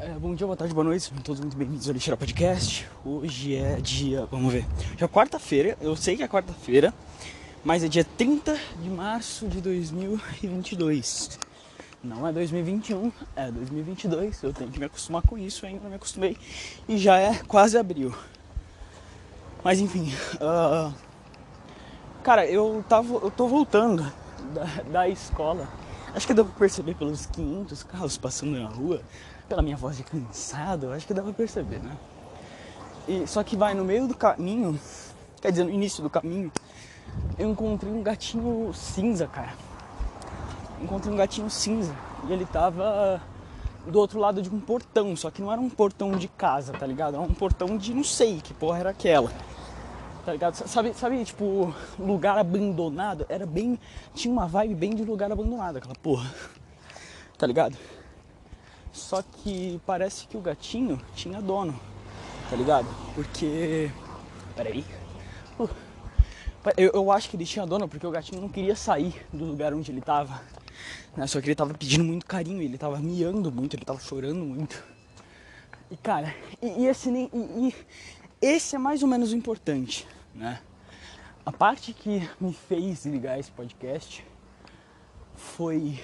É, bom dia, boa tarde, boa noite, sejam todos muito bem-vindos ao Lixeira Podcast. Hoje é dia, vamos ver, já é quarta-feira, eu sei que é quarta-feira, mas é dia 30 de março de 2022. Não é 2021, é 2022, eu tenho que me acostumar com isso, ainda não me acostumei, e já é quase abril. Mas enfim, uh, cara, eu, tava, eu tô voltando da, da escola, acho que dá pra perceber pelos 500 carros passando na rua, pela minha voz de cansado, acho que dá pra perceber, né? E, só que vai no meio do caminho, quer dizer, no início do caminho, eu encontrei um gatinho cinza, cara. Encontrei um gatinho cinza e ele tava do outro lado de um portão, só que não era um portão de casa, tá ligado? Era um portão de não sei que porra era aquela. Tá ligado? Sabe, sabe, tipo, lugar abandonado? Era bem. Tinha uma vibe bem de lugar abandonado, aquela porra. Tá ligado? Só que parece que o gatinho tinha dono, tá ligado? Porque. Peraí. Uh. Eu, eu acho que ele tinha dono porque o gatinho não queria sair do lugar onde ele tava. Né? Só que ele tava pedindo muito carinho, ele tava miando muito, ele tava chorando muito. E cara, e, e esse nem. E, e esse é mais ou menos o importante, né? A parte que me fez ligar esse podcast foi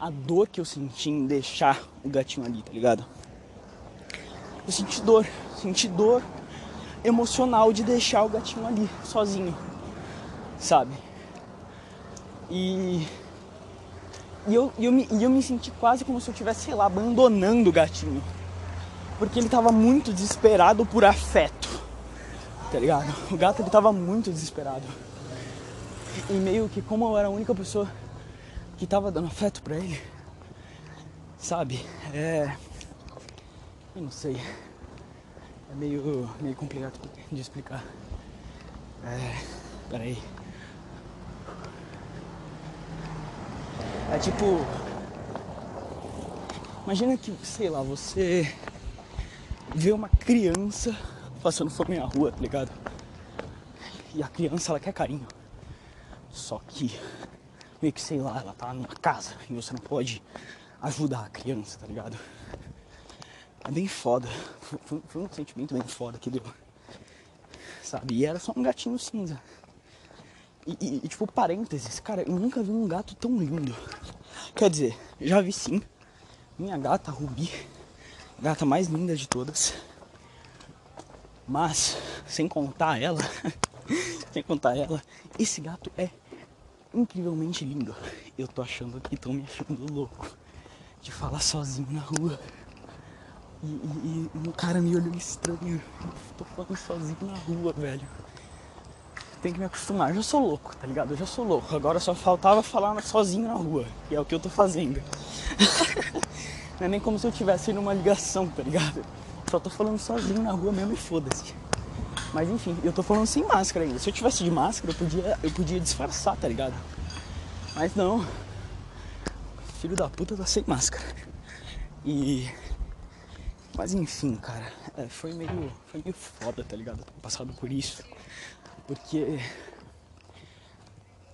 a dor que eu senti em deixar o gatinho ali, tá ligado? Eu senti dor, senti dor emocional de deixar o gatinho ali, sozinho, sabe? E, e, eu, e, eu, me, e eu me senti quase como se eu estivesse, sei lá, abandonando o gatinho. Porque ele tava muito desesperado por afeto, tá ligado? O gato ele tava muito desesperado. E meio que como eu era a única pessoa que tava dando afeto pra ele. Sabe? É. Eu não sei. É meio, meio complicado de explicar. É. Peraí. É tipo. Imagina que, sei lá, você vê uma criança passando fome na rua, tá ligado? E a criança ela quer carinho. Só que meio que, sei lá, ela tá numa casa e você não pode ajudar a criança, tá ligado? É bem foda. Foi, foi, um sentimento bem foda que deu. Sabe? E era só um gatinho cinza. E, e, e, tipo, parênteses, cara, eu nunca vi um gato tão lindo. Quer dizer, já vi sim. Minha gata, Rubi. Gata mais linda de todas. Mas, sem contar ela, sem contar ela, esse gato é incrivelmente lindo. Eu tô achando que estão me achando louco de falar sozinho na rua. E, e, e um cara me olhou estranho. Eu tô falando sozinho na rua, velho. Tem que me acostumar. Eu já sou louco, tá ligado? Eu já sou louco. Agora só faltava falar sozinho na rua. E é o que eu tô fazendo. Não é nem como se eu tivesse numa ligação, tá ligado? Só tô falando sozinho na rua mesmo e foda-se. Mas enfim, eu tô falando sem máscara ainda. Se eu tivesse de máscara, eu podia, eu podia disfarçar, tá ligado? Mas não. Filho da puta tá sem máscara. E. Mas enfim, cara, é, foi meio. Foi meio foda, tá ligado? Passado por isso. Porque.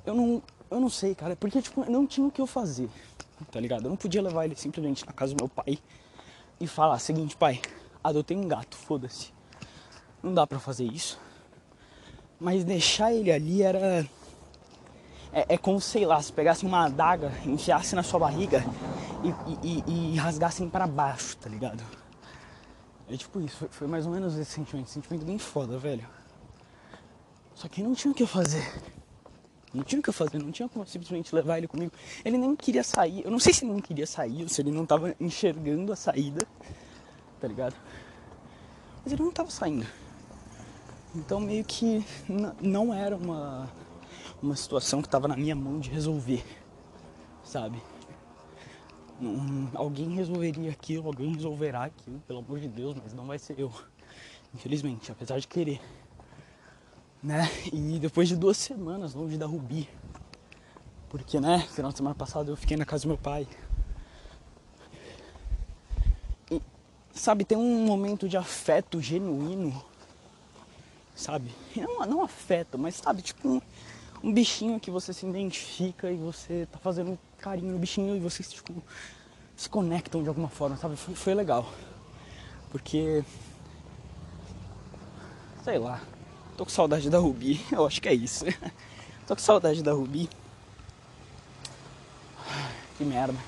Eu não. Eu não sei, cara. Porque, tipo, não tinha o que eu fazer. Tá ligado? Eu não podia levar ele simplesmente na casa do meu pai e falar: seguinte, pai, adotei um gato, foda-se não dá pra fazer isso. Mas deixar ele ali era. É, é como, sei lá, se pegasse uma adaga, enfiasse na sua barriga e, e, e, rasgassem para baixo, tá ligado? É tipo isso, foi, foi, mais ou menos esse sentimento. Sentimento bem foda, velho. Só que não tinha o que fazer. Não tinha o que fazer, não tinha como simplesmente levar ele comigo. Ele nem queria sair. Eu não sei se ele não queria sair ou se ele não tava enxergando a saída, tá ligado? Mas ele não tava saindo. Então meio que não era uma, uma situação que estava na minha mão de resolver, sabe? Alguém resolveria aquilo, alguém resolverá aquilo, pelo amor de Deus, mas não vai ser eu, infelizmente, apesar de querer. Né? E depois de duas semanas longe da Rubi, porque, né, final de semana passada eu fiquei na casa do meu pai. E, sabe, tem um momento de afeto genuíno sabe? Não, não afeta, mas sabe, tipo um, um, bichinho que você se identifica e você tá fazendo carinho no bichinho e você, tipo, se conectam de alguma forma, sabe? Foi, foi legal. Porque. Sei lá. Tô com saudade da Rubi. Eu acho que é isso. tô com saudade da Rubi. Que merda.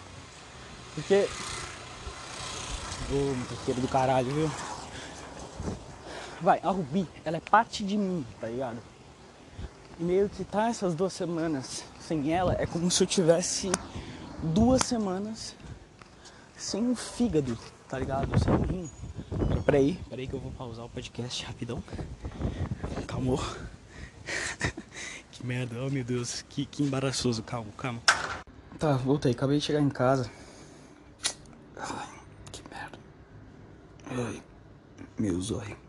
Porque. Ô, oh, do caralho, viu? Vai, a Rubi, ela é parte de mim, tá ligado? E meio que tá essas duas semanas sem ela é como se eu tivesse duas semanas sem um fígado, tá ligado? Sem um rim. Peraí, peraí que eu vou pausar o podcast rapidão. Calma. que merda, oh meu Deus, que, que embaraçoso, calma, calma. Tá, voltei, acabei de chegar em casa. Ai, que merda. Ai, meu zóio.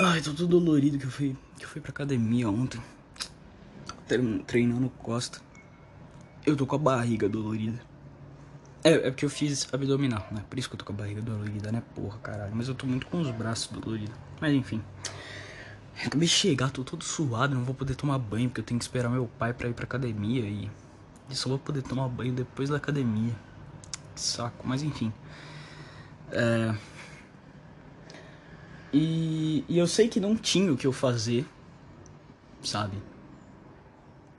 Ai, tô todo dolorido que eu fui, que eu fui pra academia ontem. Treinando costa. Eu tô com a barriga dolorida. É, é porque eu fiz abdominal, né? Por isso que eu tô com a barriga dolorida, né? Porra, caralho. Mas eu tô muito com os braços doloridos. Mas enfim. Acabei de chegar, tô todo suado, não vou poder tomar banho, porque eu tenho que esperar meu pai pra ir pra academia e. E só vou poder tomar banho depois da academia. Que saco, mas enfim. É. E, e eu sei que não tinha o que eu fazer, sabe?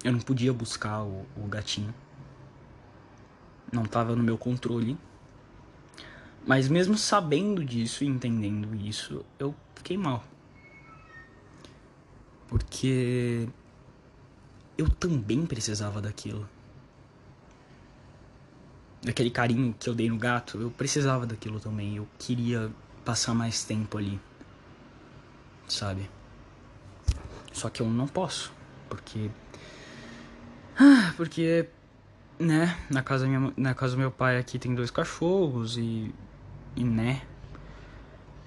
Eu não podia buscar o, o gatinho não estava no meu controle. Mas mesmo sabendo disso e entendendo isso, eu fiquei mal. Porque eu também precisava daquilo. Daquele carinho que eu dei no gato, eu precisava daquilo também. Eu queria passar mais tempo ali. Sabe? Só que eu não posso, porque ah, porque né, na casa, minha, na casa do meu pai aqui tem dois cachorros e, e né,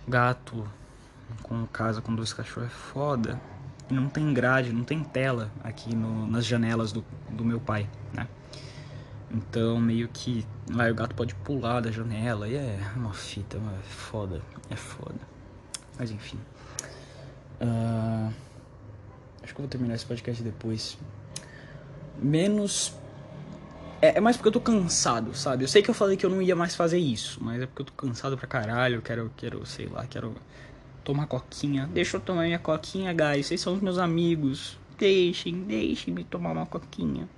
gato com casa com dois cachorros é foda. E não tem grade, não tem tela aqui no, nas janelas do, do meu pai, né. Então meio que lá o gato pode pular da janela e é uma fita, é foda, é foda. Mas enfim. Uh, acho que eu vou terminar esse podcast depois. Menos é, é, mais porque eu tô cansado, sabe? Eu sei que eu falei que eu não ia mais fazer isso, mas é porque eu tô cansado pra caralho. Eu quero, quero, sei lá, quero tomar coquinha. Deixa eu tomar minha coquinha, guys. Vocês são os meus amigos. Deixem, deixem me tomar uma coquinha.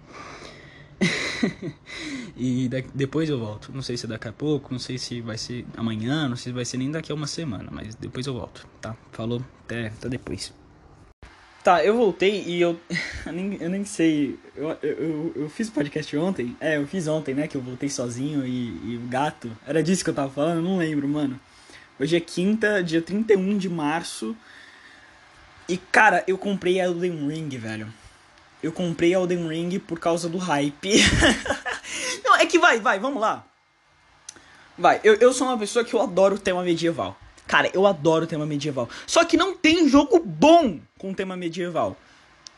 e depois eu volto. Não sei se é daqui a pouco, não sei se vai ser amanhã, não sei se vai ser nem daqui a uma semana, mas depois eu volto, tá? Falou, até, até depois. Tá, eu voltei e eu, eu, nem, sei. Eu, eu, eu fiz o podcast ontem. É, eu fiz ontem, né? Que eu voltei sozinho e, e o gato. Era disso que eu tava falando? Eu não lembro, mano. Hoje é quinta, dia 31 de março. E cara, eu comprei Elden Ring, velho. Eu comprei Elden Ring por causa do hype. não, é que vai, vai, vamos lá. Vai, eu, eu sou uma pessoa que eu adoro o tema medieval. Cara, eu adoro tema medieval. Só que não tem jogo bom com tema medieval.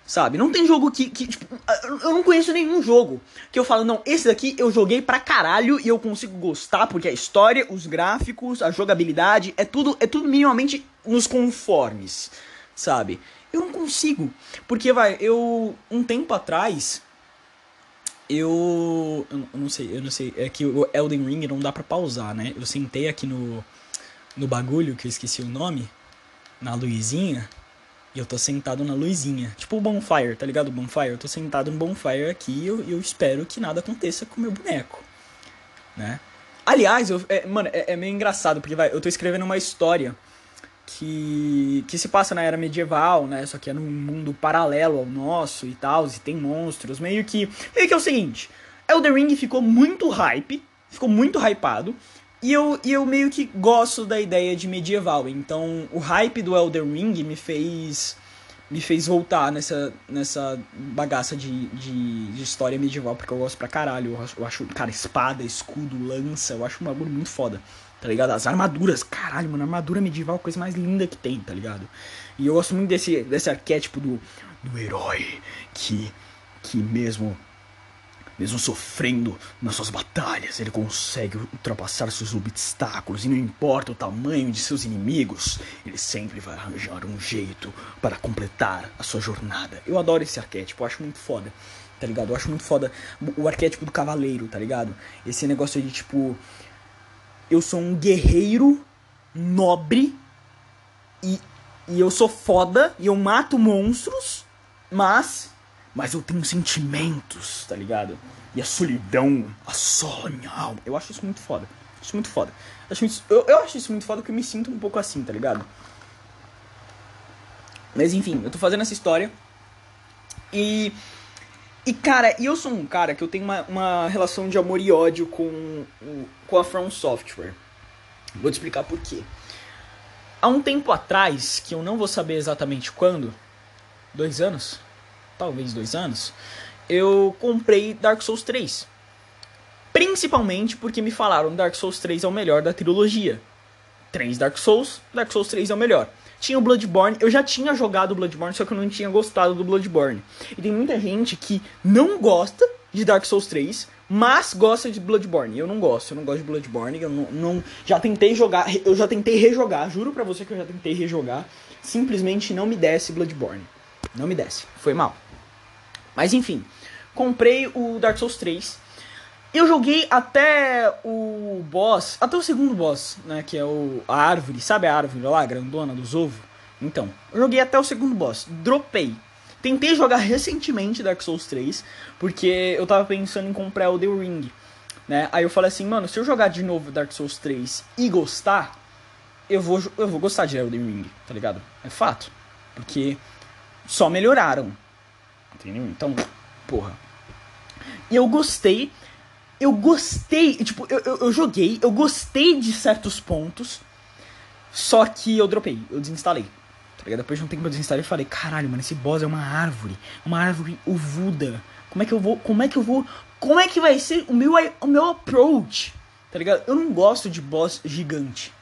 Sabe? Não tem jogo que, que tipo, eu não conheço nenhum jogo que eu falo, não, esse daqui eu joguei pra caralho e eu consigo gostar porque a história, os gráficos, a jogabilidade, é tudo, é tudo minimamente nos conformes, sabe? Eu não consigo, porque vai, eu um tempo atrás eu, eu não sei, eu não sei, é que o Elden Ring não dá para pausar, né? Eu sentei aqui no no bagulho, que eu esqueci o nome, na luzinha, e eu tô sentado na luzinha. Tipo o bonfire, tá ligado? O bonfire. Eu tô sentado no bonfire aqui e eu, eu espero que nada aconteça com o meu boneco, né? Aliás, eu, é, mano, é, é, meio engraçado, porque vai, eu tô escrevendo uma história que, que se passa na era medieval, né? Só que é num mundo paralelo ao nosso e tal, e tem monstros. Meio que. Meio que é o seguinte: Elder Ring ficou muito hype, ficou muito hypado. E eu, e eu meio que gosto da ideia de medieval. Então, o hype do Elder Ring me fez me fez voltar nessa, nessa bagaça de, de, de, história medieval, porque eu gosto pra caralho. Eu acho, eu acho, cara, espada, escudo, lança, eu acho um bagulho muito foda, tá ligado? As armaduras, caralho, mano, armadura medieval é a coisa mais linda que tem, tá ligado? E eu gosto muito desse, desse arquétipo do, do herói que, que mesmo mesmo sofrendo nas suas batalhas, ele consegue ultrapassar seus obstáculos e não importa o tamanho de seus inimigos, ele sempre vai arranjar um jeito para completar a sua jornada. Eu adoro esse arquétipo, eu acho muito foda. tá ligado? Eu acho muito foda o arquétipo do cavaleiro, tá ligado? Esse negócio de tipo. Eu sou um guerreiro nobre e, e eu sou foda e eu mato monstros, mas. Mas eu tenho sentimentos, tá ligado? E a solidão assola minha alma. Eu acho isso muito foda. Isso muito foda. Acho isso, eu, eu acho isso muito foda porque eu me sinto um pouco assim, tá ligado? Mas enfim, eu tô fazendo essa história. E. E cara, eu sou um cara que eu tenho uma, uma relação de amor e ódio com, com a From Software. Vou te explicar por quê. Há um tempo atrás, que eu não vou saber exatamente quando, dois anos, talvez dois anos, eu comprei Dark Souls 3. Principalmente porque me falaram Dark Souls 3 é o melhor da trilogia. Três Dark Souls, Dark Souls 3 é o melhor. Tinha o Bloodborne, eu já tinha jogado o Bloodborne, só que eu não tinha gostado do Bloodborne. E tem muita gente que não gosta de Dark Souls 3, mas gosta de Bloodborne. Eu não gosto, eu não gosto de Bloodborne, eu não, não, já tentei jogar, eu já tentei rejogar, juro pra você que eu já tentei rejogar, simplesmente não me desce Bloodborne. Não me desce, foi mal. Mas enfim, comprei o Dark Souls 3. Eu joguei até o boss, até o segundo boss, né, que é o a árvore, sabe a árvore lá, a grandona dos ovos? Então, eu joguei até o segundo boss, dropei. Tentei jogar recentemente Dark Souls 3, porque eu tava pensando em comprar o The Ring, né? Aí eu falei assim, mano, se eu jogar de novo Dark Souls 3 e gostar, eu vou, eu vou gostar de Elden Ring, tá ligado? É fato. Porque só melhoraram. Entendeu? Então, porra. E eu gostei. Eu gostei. Tipo, eu, eu, eu joguei, eu gostei de certos pontos. Só que eu dropei, eu desinstalei. Tá ligado? Depois de um tempo eu desinstalei e falei, caralho, mano, esse boss é uma árvore. Uma árvore uvuda. Como é que eu vou. Como é que eu vou. Como é que vai ser o meu, o meu approach? Tá ligado? Eu não gosto de boss gigante.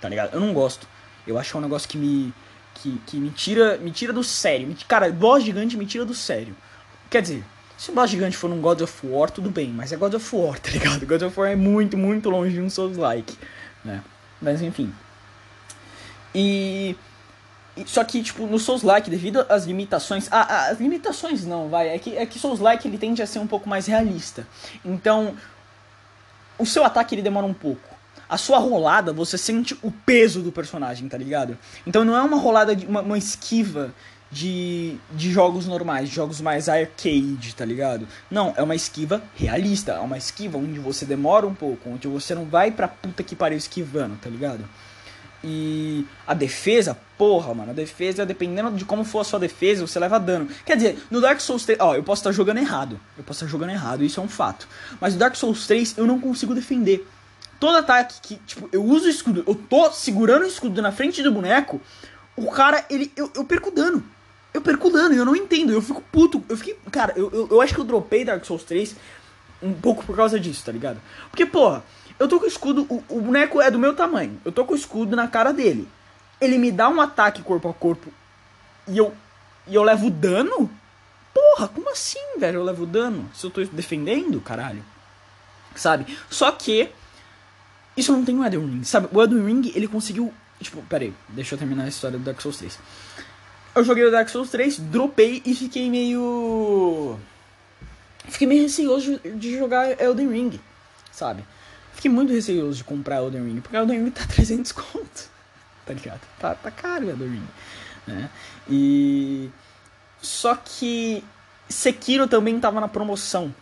Tá ligado? Eu não gosto. Eu acho é um negócio que me. Que, que me tira. Me tira do sério. Cara, boss gigante me tira do sério. Quer dizer, se o boss gigante for um God of War, tudo bem, mas é God of War, tá ligado? God of War é muito, muito longe de um Souls-like, né? Mas enfim. E. Só que, tipo, no Souls-like, devido às limitações. Ah, as limitações não, vai. É que, é que Souls-like ele tende a ser um pouco mais realista. Então, o seu ataque ele demora um pouco. A sua rolada, você sente o peso do personagem, tá ligado? Então não é uma rolada, de, uma, uma esquiva de, de jogos normais, jogos mais arcade, tá ligado? Não, é uma esquiva realista, é uma esquiva onde você demora um pouco, onde você não vai pra puta que pariu esquivando, tá ligado? E a defesa, porra, mano, a defesa, dependendo de como for a sua defesa, você leva dano. Quer dizer, no Dark Souls 3, ó, eu posso estar jogando errado. Eu posso estar jogando errado, isso é um fato. Mas no Dark Souls 3 eu não consigo defender. Todo ataque que, tipo, eu uso o escudo, eu tô segurando o escudo na frente do boneco, o cara, ele, eu, eu perco dano eu perco dano, eu não entendo, eu fico puto. Eu fiquei. Cara, eu, eu, eu, acho que eu dropei Dark Souls 3 um pouco por causa disso, tá ligado? Porque, porra, eu tô com o escudo, o, o boneco é do meu tamanho. Eu tô com o escudo na cara dele. Ele me dá um ataque corpo a corpo e eu. E eu levo dano? Porra, como assim, velho? Eu levo dano? Se eu tô defendendo, caralho. Sabe? Só que. Isso não tem no Elden Ring, sabe? O Elden Ring, ele conseguiu. Tipo, pera aí, deixa eu terminar a história do Dark Souls 3 eu joguei o Dark Souls 3, dropei e fiquei meio. Fiquei meio receoso de jogar Elden Ring, sabe? Fiquei muito receoso de comprar Elden Ring, porque Elden Ring tá 300 conto, tá ligado? Tá, tá caro Elden Ring, né? E. Só que Sekiro também tava na promoção,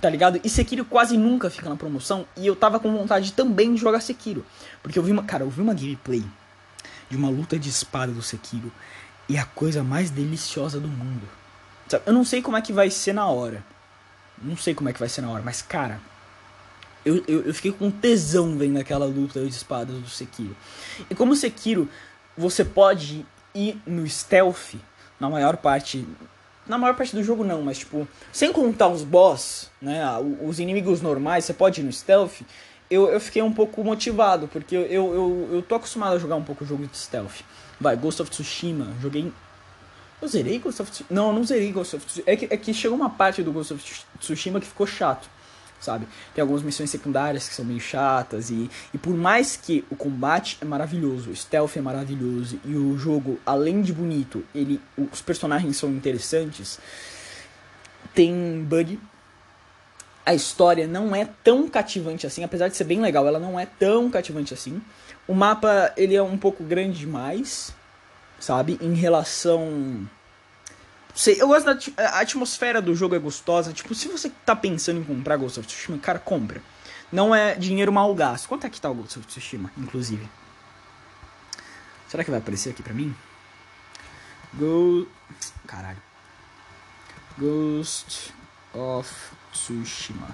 tá ligado? E Sekiro quase nunca fica na promoção, e eu tava com vontade também de jogar Sekiro. Porque eu vi uma. Cara, eu vi uma gameplay de uma luta de espada do Sekiro e a coisa mais deliciosa do mundo. Sabe? Eu não sei como é que vai ser na hora. Não sei como é que vai ser na hora, mas cara, eu, eu, eu fiquei com tesão vendo aquela luta de espadas do Sekiro. E como Sekiro, você pode ir no stealth na maior parte. Na maior parte do jogo não, mas tipo, sem contar os boss, né? Os inimigos normais, você pode ir no stealth. Eu, eu fiquei um pouco motivado, porque eu, eu, eu tô acostumado a jogar um pouco o jogo de stealth. Vai, Ghost of Tsushima. Joguei. Eu zerei Ghost of Tsushima? Não, eu não zerei Ghost of Tsushima. É que, é que chegou uma parte do Ghost of Tsushima que ficou chato, sabe? Tem algumas missões secundárias que são meio chatas. E, e por mais que o combate é maravilhoso, o stealth é maravilhoso e o jogo, além de bonito, ele, os personagens são interessantes. tem bug. A história não é tão cativante assim, apesar de ser bem legal, ela não é tão cativante assim. O mapa, ele é um pouco grande demais, sabe? Em relação sei, eu gosto da a atmosfera do jogo é gostosa. Tipo, se você tá pensando em comprar Ghost of Tsushima, cara, compra. Não é dinheiro mal gasto. Quanto é que tá o Ghost of Tsushima, inclusive? Será que vai aparecer aqui pra mim? Go... Caralho. Ghost of Tsushima.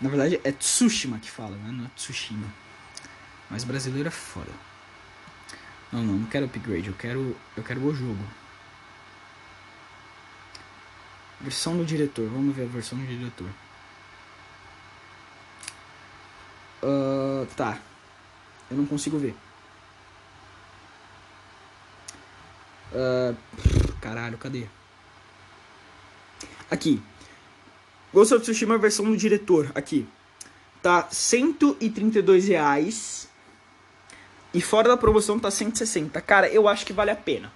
Na verdade é Tsushima que fala, né? Não é Tsushima. Mas brasileiro é foda. Não, não, não quero upgrade, eu quero, eu quero o jogo. Versão do diretor, vamos ver a versão do diretor. Uh, tá. Eu não consigo ver. Uh, caralho, cadê? Aqui. Ghost of Tsushima versão do diretor. Aqui. Tá 132 reais. E fora da promoção tá 160. Cara, eu acho que vale a pena.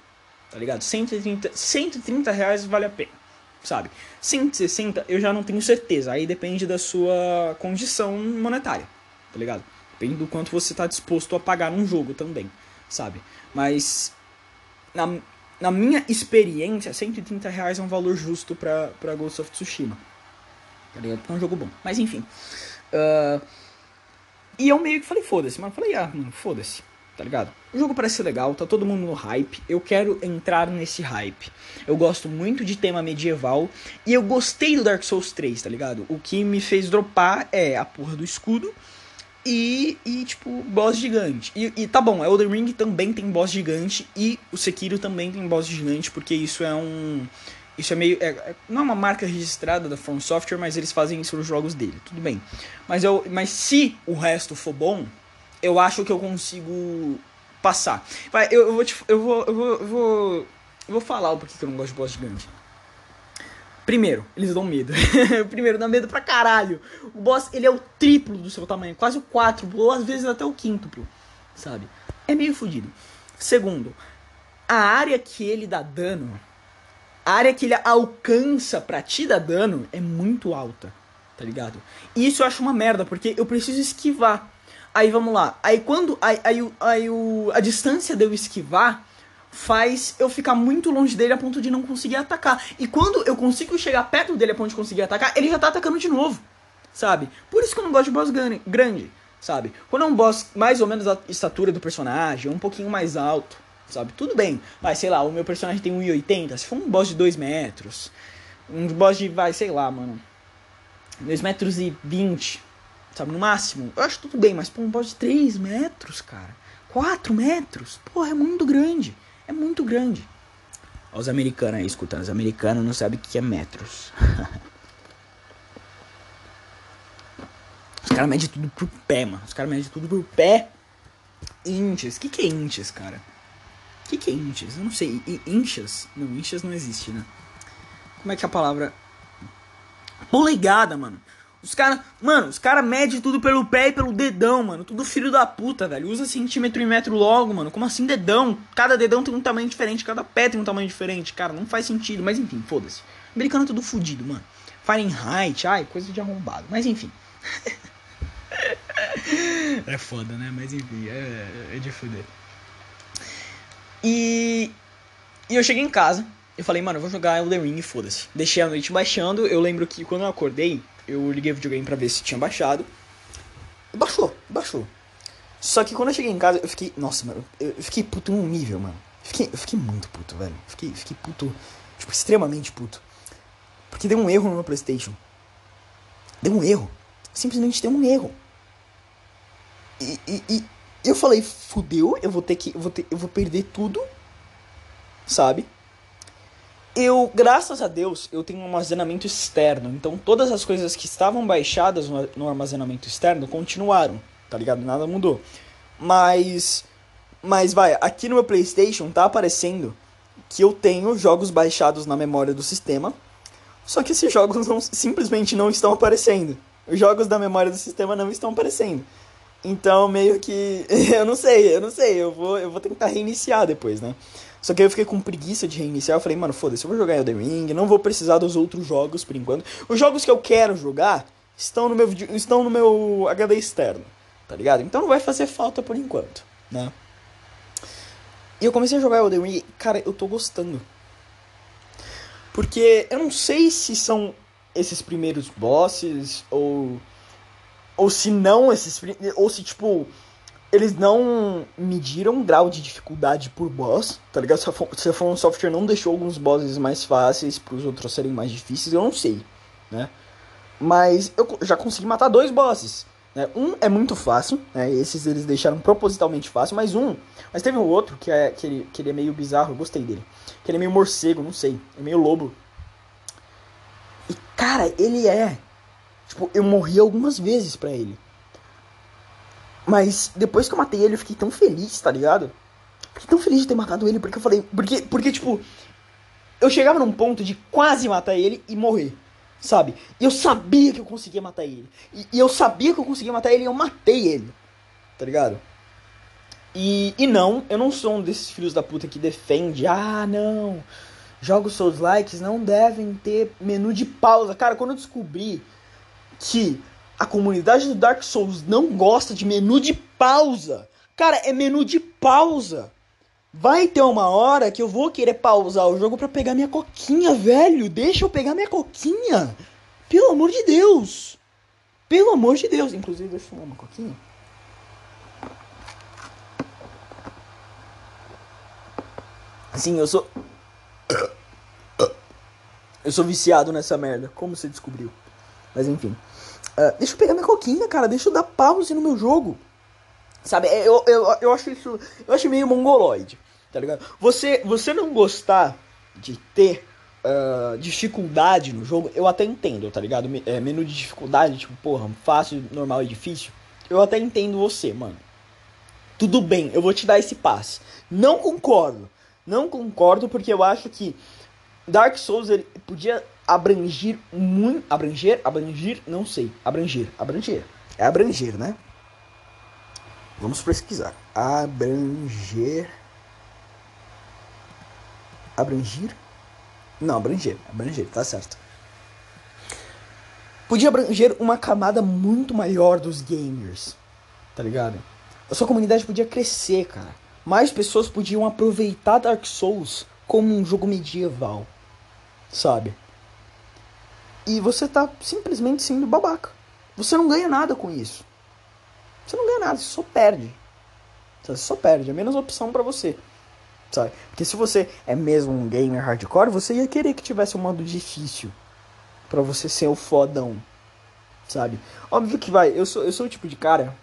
Tá ligado? 130, 130 reais vale a pena sabe? 160 eu já não tenho certeza, aí depende da sua condição monetária, tá ligado? Depende do quanto você tá disposto a pagar num jogo também, sabe? Mas na, na minha experiência, 130 reais é um valor justo pra, pra Ghost of Tsushima. Tá ligado? É um jogo bom. Mas enfim. Uh, e eu meio que falei, foda-se, mas eu falei, ah, foda-se tá ligado? O jogo parece legal, tá todo mundo no hype. Eu quero entrar nesse hype. Eu gosto muito de tema medieval e eu gostei do Dark Souls 3, tá ligado? O que me fez dropar é a porra do escudo e, e tipo, boss gigante. E, e tá bom, Elden Ring também tem boss gigante e o Sekiro também tem boss gigante, porque isso é um. Isso é meio. É, é, não é uma marca registrada da From Software, mas eles fazem isso nos jogos dele, tudo bem. Mas, eu, mas se o resto for bom, eu acho que eu consigo passar. Vai, eu, eu, vou, te, eu, vou, eu, vou, eu vou. Eu vou falar o porquê que eu não gosto de boss gigante. Primeiro, eles dão medo. Primeiro, dá medo pra caralho. O boss, ele é o triplo do seu tamanho, quase o quádruplo, ou às vezes até o quíntuplo, sabe? É meio fodido. Segundo, a área que ele dá dano, a área que ele alcança pra te dar dano é muito alta, tá ligado? E isso eu acho uma merda, porque eu preciso esquivar. Aí vamos lá. Aí quando. Aí, aí, aí o, a distância de eu esquivar faz eu ficar muito longe dele a ponto de não conseguir atacar. E quando eu consigo chegar perto dele a ponto de conseguir atacar, ele já tá atacando de novo. Sabe? Por isso que eu não gosto de boss grande, sabe? Quando é um boss mais ou menos a estatura do personagem, um pouquinho mais alto, sabe? Tudo bem. Mas sei lá, o meu personagem tem 1,80. Se for um boss de 2 metros, um boss de, vai, sei lá, mano. 2 metros e 20, sabe? No máximo. Eu acho tudo bem, mas pô, um boss de 3 metros, cara. 4 metros. Porra, é muito grande. É muito grande. Olha os americanos aí escutando. Os americanos não sabem o que é metros. os caras medem tudo por pé, mano. Os caras medem tudo por pé. Inches. O que, que é inches, cara? O que, que é inches? Eu não sei. Inches? Não, inches não existe, né? Como é que é a palavra? Polegada, mano. Os caras, mano, os caras medem tudo pelo pé e pelo dedão, mano. Tudo filho da puta, velho. Usa centímetro e metro logo, mano. Como assim dedão? Cada dedão tem um tamanho diferente, cada pé tem um tamanho diferente. Cara, não faz sentido. Mas enfim, foda-se. Americano é tudo fudido, mano. Fahrenheit, ai, coisa de arrombado. Mas enfim. é foda, né? Mas enfim, é, é de fuder. E. E eu cheguei em casa. Eu falei, mano, eu vou jogar Elden Ring foda-se. Deixei a noite baixando. Eu lembro que quando eu acordei, eu liguei o videogame pra ver se tinha baixado. Baixou, baixou. Só que quando eu cheguei em casa, eu fiquei. Nossa, mano, eu fiquei puto num nível, mano. Fiquei, eu fiquei muito puto, velho. Fiquei, fiquei puto. Tipo, extremamente puto. Porque deu um erro no meu PlayStation. Deu um erro. Simplesmente deu um erro. E, e eu falei, fudeu, eu vou ter que. Eu vou, ter, eu vou perder tudo. Sabe? eu, graças a Deus, eu tenho um armazenamento externo. Então todas as coisas que estavam baixadas no, armazenamento externo continuaram, tá ligado? Nada mudou. Mas mas vai, aqui no meu PlayStation tá aparecendo que eu tenho jogos baixados na memória do sistema. Só que esses jogos não, simplesmente não estão aparecendo. Os jogos da memória do sistema não estão aparecendo. Então, meio que. Eu não sei, eu não sei. Eu vou, eu vou tentar reiniciar depois, né? Só que aí eu fiquei com preguiça de reiniciar. Eu falei, mano, foda-se, eu vou jogar Elden Ring. Não vou precisar dos outros jogos por enquanto. Os jogos que eu quero jogar estão no meu, estão no meu HD externo, tá ligado? Então não vai fazer falta por enquanto, né? E eu comecei a jogar Elden Ring. Cara, eu tô gostando. Porque eu não sei se são esses primeiros bosses ou ou se não esses ou se tipo eles não mediram grau de dificuldade por boss, tá ligado? Se a From Software não deixou alguns bosses mais fáceis para os outros serem mais difíceis, eu não sei, né? Mas eu já consegui matar dois bosses. Né? Um é muito fácil, né? esses eles deixaram propositalmente fácil, mas um. Mas teve um outro que, é, que, ele, que ele é meio bizarro, eu gostei dele. Que ele é meio morcego, não sei, é meio lobo. E cara, ele é. Tipo, eu morri algumas vezes pra ele. Mas depois que eu matei ele, eu fiquei tão feliz, tá ligado? Fiquei tão feliz de ter matado ele, porque eu falei. Porque, porque tipo, eu chegava num ponto de quase matar ele e morrer. Sabe? E eu sabia que eu conseguia matar ele. E, e, eu sabia que eu conseguia matar ele e eu matei ele. Tá ligado? E, e não, eu não sou um desses filhos da puta que defende. Ah, não. Jogos Souls likes não devem ter menu de pausa. Cara, quando eu descobri que a comunidade do Dark Souls não gosta de menu de pausa. Cara, é menu de pausa. Vai ter uma hora que eu vou querer pausar o jogo para pegar minha coquinha, velho. Deixa eu pegar minha coquinha. Pelo amor de Deus. Pelo amor de Deus. Inclusive, deixa eu fumar uma coquinha. Sim, eu sou. Eu sou viciado nessa merda. Como você descobriu? Mas enfim. Uh, deixa eu pegar minha coquinha, cara. Deixa eu dar pause no meu jogo. Sabe, é, eu, eu, eu acho isso. Eu acho meio mongoloide tá ligado? Você, você não gostar de ter uh, dificuldade no jogo, eu até entendo, tá ligado? É, menu de dificuldade, tipo, porra, fácil, normal e difícil. Eu até entendo você, mano. Tudo bem, eu vou te dar esse passe. Não concordo. Não concordo porque eu acho que Dark Souls ele podia abranger muito. Abranger? Abranger? Não sei. Abranger. Abranger. É abranger, né? Vamos pesquisar. Abranger abranger? Não, abranger, abranger, tá certo. Podia abranger uma camada muito maior dos gamers, tá ligado? A sua comunidade podia crescer, cara. Mais pessoas podiam aproveitar Dark Souls como um jogo medieval, sabe? E você tá simplesmente sendo babaca. Você não ganha nada com isso. Você não ganha nada, você só perde. Você só perde, é menos opção para você sabe? Porque se você é mesmo um gamer hardcore, você ia querer que tivesse um modo difícil para você ser o fodão, sabe? Óbvio que vai, eu sou, eu sou o tipo de cara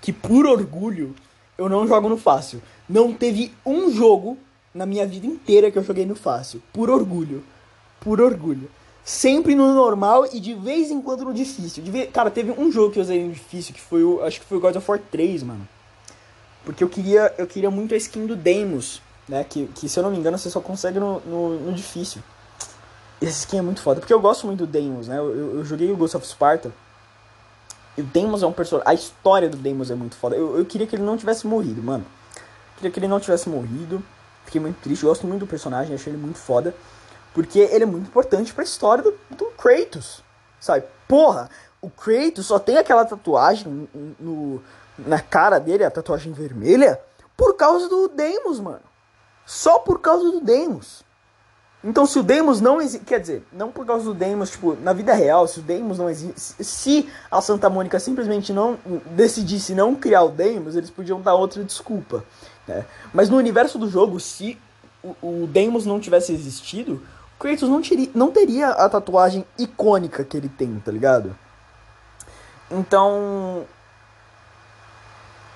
que por orgulho eu não jogo no fácil. Não teve um jogo na minha vida inteira que eu joguei no fácil, por orgulho. Por orgulho. Sempre no normal e de vez em quando no difícil. Cara, teve um jogo que eu usei no difícil, que foi o. Acho que foi o God of War 3, mano. Porque eu queria, eu queria muito a skin do Deimos, né? Que, que se eu não me engano você só consegue no, no, no difícil. Essa skin é muito foda, porque eu gosto muito do Deimos, né? Eu, eu, eu joguei o Ghost of Sparta. E o Deimos é um personagem. A história do Deimos é muito foda. Eu, eu queria que ele não tivesse morrido, mano. Eu queria que ele não tivesse morrido. Fiquei muito triste. Eu gosto muito do personagem, achei ele muito foda. Porque ele é muito importante pra história do, do Kratos. Sabe? Porra, o Kratos só tem aquela tatuagem no, na cara dele, a tatuagem vermelha, por causa do Deimos, mano. Só por causa do Deimos. Então, se o Deimos não existe. Quer dizer, não por causa do Deimos, tipo, na vida real, se o Deimos não existe. Se a Santa Mônica simplesmente não decidisse não criar o Deimos, eles podiam dar outra desculpa. Né? Mas no universo do jogo, se o, o não tivesse existido, Kratos não, teria, não teria a tatuagem icônica que ele tem, tá ligado? Então,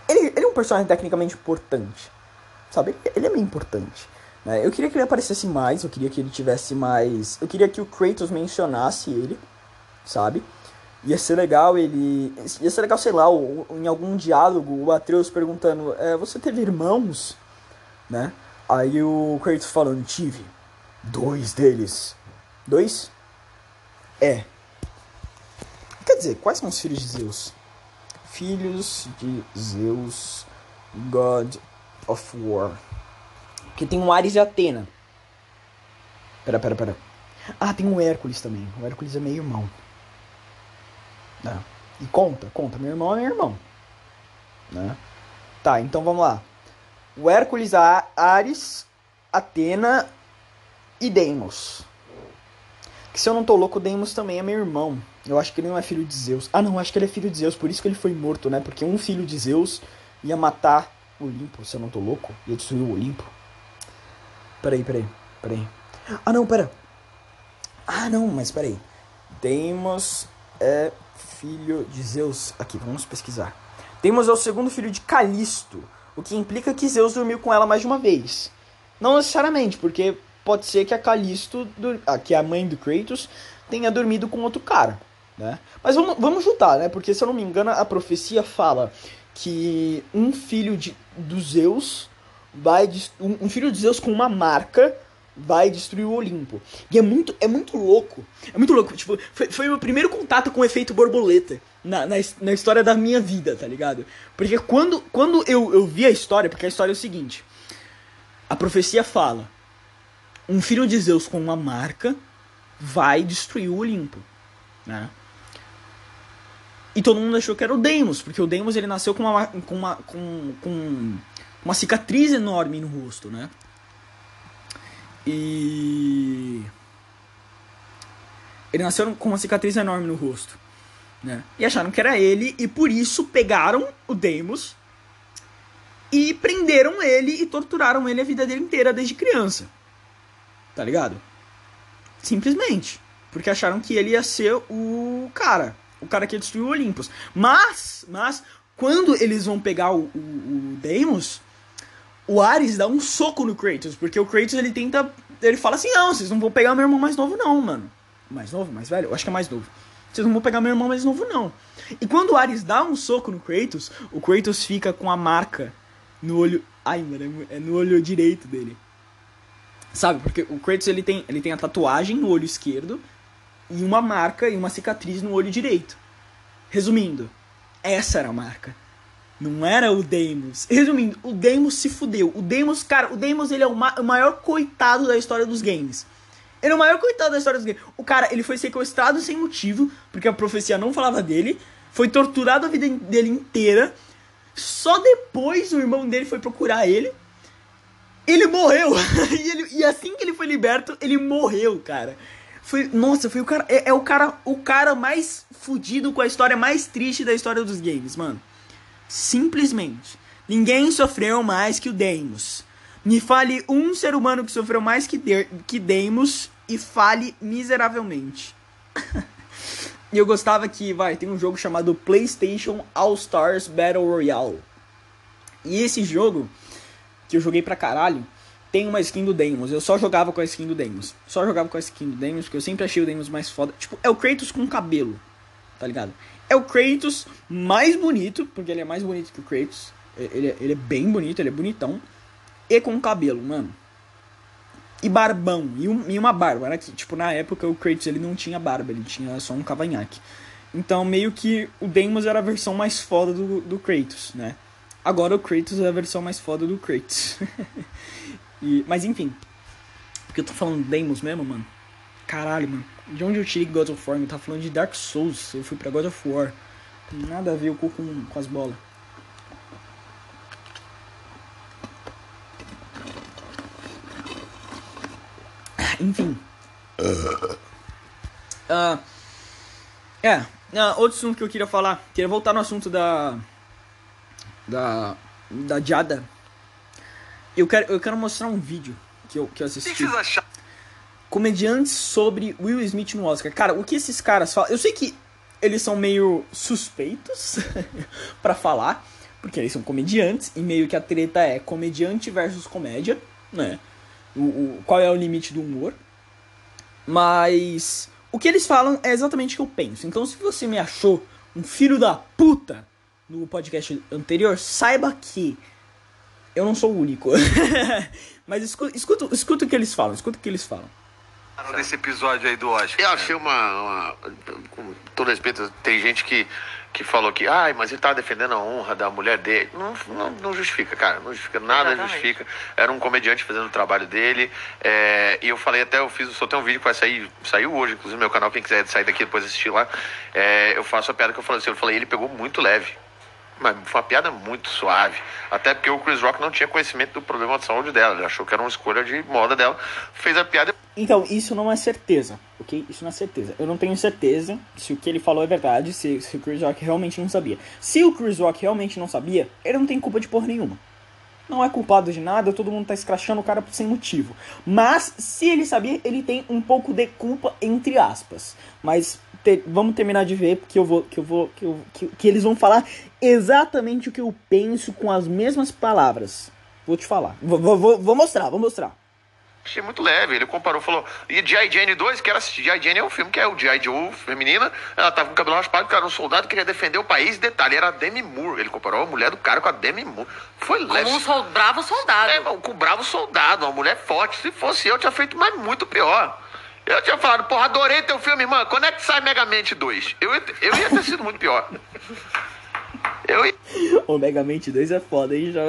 ele, ele é um personagem tecnicamente importante. Sabe? Ele é meio importante. Né? Eu queria que ele aparecesse mais, eu queria que ele tivesse mais. Eu queria que o Kratos mencionasse ele, sabe? Ia ser legal ele. Ia ser legal, sei lá, em algum diálogo, o Atreus perguntando: é, Você teve irmãos? Né? Aí o Kratos falando: Tive. Dois deles. Dois? É. Quer dizer, quais são os filhos de Zeus? filhos de Zeus, God of War. Porque tem o Ares e Atena. Pera, pera, pera. Ah, tem o Hércules também. O Hércules é meio irmão. Né? E conta, conta. Meu irmão é meu irmão. Né? Tá, então vamos lá. O Hércules, a Ares, Atena e Deimos. Que se eu não tô louco, Deimos também é meu irmão. Eu acho que ele não é filho de Zeus. Ah, não, acho que ele é filho de Zeus, por isso que ele foi morto, né? Porque um filho de Zeus ia matar o Olimpo, se eu não tô louco. Ia destruir o Olimpo. Peraí, peraí, peraí. Ah, não, pera. Ah, não, mas peraí. Deimos é filho de Zeus. Aqui, vamos pesquisar. Deimos é o segundo filho de Calisto, o que implica que Zeus dormiu com ela mais de uma vez. Não necessariamente, porque pode ser que a Calisto, que é a mãe do Kratos, tenha dormido com outro cara, né? Mas vamos, vamos juntar, né? Porque se eu não me engano, a profecia fala que um filho de, do Zeus vai um, filho de Zeus com uma marca vai destruir o Olimpo. E é muito, é muito louco. É muito louco. Tipo, foi, foi meu primeiro contato com o efeito borboleta na, na, na, história da minha vida, tá ligado? Porque quando, quando eu, eu vi a história, porque a história é o seguinte: a profecia fala, um filho de Zeus com uma marca vai destruir o Olimpo, né? E todo mundo achou que era o Deimos, porque o Deimos ele nasceu com uma, com uma, com, com uma cicatriz enorme no rosto, né? E ele nasceu com uma cicatriz enorme no rosto, né? E acharam que era ele e por isso pegaram o Deimos e prenderam ele e torturaram ele a vida dele inteira desde criança. Tá ligado? Simplesmente. Porque acharam que ele ia ser o cara. O cara que ia destruir o Olympus. Mas, mas, quando eles vão pegar o, o, o Deimos, o Ares dá um soco no Kratos. Porque o Kratos, ele tenta... Ele fala assim, não, vocês não vão pegar meu irmão mais novo não, mano. Mais novo? Mais velho? Eu acho que é mais novo. Vocês não vão pegar meu irmão mais novo não. E quando o Ares dá um soco no Kratos, o Kratos fica com a marca no olho... Ai, mano, é no olho direito dele. Sabe? Porque o Kratos ele tem, ele tem a tatuagem no olho esquerdo e uma marca e uma cicatriz no olho direito. Resumindo, essa era a marca. Não era o Deimos. Resumindo, o Deimos se fudeu. O Deimos, cara, o Deimos ele é o, ma o maior coitado da história dos games. Ele é o maior coitado da história dos games. O cara, ele foi sequestrado sem motivo, porque a profecia não falava dele. Foi torturado a vida dele inteira. Só depois o irmão dele foi procurar ele ele morreu! e, ele, e assim que ele foi liberto, ele morreu, cara. Foi, nossa, foi o cara. É, é, o cara o cara mais fudido com a história mais triste da história dos games, mano. Simplesmente. Ninguém sofreu mais que o Deimos. Me fale um ser humano que sofreu mais que, de, que Deimos e fale miseravelmente. e eu gostava que, vai, tem um jogo chamado PlayStation All Stars Battle Royale. E esse jogo que eu joguei pra caralho, tem uma skin do Deimos. Eu só jogava com a skin do Deimos. Só jogava com a skin do Deimos, porque eu sempre achei o Deimos mais foda. Tipo, é o Kratos com cabelo, tá ligado? É o Kratos mais bonito, porque ele é mais bonito que o Kratos. Ele, é, ele é bem bonito, ele é bonitão. E com cabelo, mano. E barbão. E, um, e uma barba. Né? Tipo, na época o Kratos ele não tinha barba, ele tinha só um cavanhaque. Então, meio que o Deimos era a versão mais foda do, do Kratos, né? Agora o Kratos é a versão mais foda do Kratos. e, mas enfim. Porque eu tô falando Deimos mesmo, mano. Caralho, mano. De onde eu tirei God of War? Eu tava falando de Dark Souls. Eu fui pra God of War. Tem nada a ver o cu com, com as bolas. Enfim. Uh, é. Uh, outro assunto que eu queria falar. Queria voltar no assunto da da, da Jada. Eu quero, eu quero mostrar um vídeo que eu, que eu assisti. O que vocês acharam? Comediantes sobre Will Smith no Oscar. Cara, o que esses caras falam. Eu sei que eles são meio suspeitos para falar, porque eles são comediantes, e meio que a treta é comediante versus comédia, né? O, o, qual é o limite do humor. Mas o que eles falam é exatamente o que eu penso. Então, se você me achou um filho da puta no podcast anterior, saiba que eu não sou o único. Mas escuta, escuta, escuta o que eles falam, escuta o que eles falam. Nesse episódio aí do Oscar. Eu achei uma, uma, Com todo respeito, tem gente que que falou que, ai, mas ele tava defendendo a honra da mulher dele. Não, não, não justifica, cara. Não justifica, nada Exatamente. justifica. Era um comediante fazendo o trabalho dele. é, e eu falei até, eu fiz, só tem um vídeo que vai sair, saiu hoje, inclusive no meu canal, quem quiser sair daqui depois assistir lá. é, eu faço a piada que eu falei assim, eu falei, ele pegou muito leve. Mas foi uma piada muito suave. Até porque o Chris Rock não tinha conhecimento do problema de saúde dela. Ele achou que era uma escolha de moda dela. Fez a piada Então, isso não é certeza, ok? Isso não é certeza. Eu não tenho certeza se o que ele falou é verdade, se, se o Chris Rock realmente não sabia. Se o Chris Rock realmente não sabia, ele não tem culpa de porra nenhuma. Não é culpado de nada, todo mundo tá escrachando o cara sem motivo. Mas, se ele sabia, ele tem um pouco de culpa, entre aspas. Mas te- vamos terminar de ver, porque eu vou. Que, eu vou que, eu- que, que eles vão falar exatamente o que eu penso com as mesmas palavras. Vou te falar. Vou, vou- vou- mostrar, vou mostrar. Achei muito leve. Ele comparou, falou. E G.I. Jane 2, quero assistir. G.I. Jane é um filme que é o G.I. Joe feminina. Ela tava com o cabelo raspado, era um soldado que queria defender o país. Detalhe, era a Demi Moore. Ele comparou a mulher do cara com a Demi Moore. Foi leve. Como um sol- bravo soldado. É, com um bravo soldado, uma mulher forte. Se fosse eu, eu tinha feito mais muito pior. Eu tinha falado, porra, adorei teu filme, irmã. Quando é que sai Megamente 2? Eu, ia ter- eu ia ter sido muito pior. Eu ia. O Megamente 2 é foda, hein, já.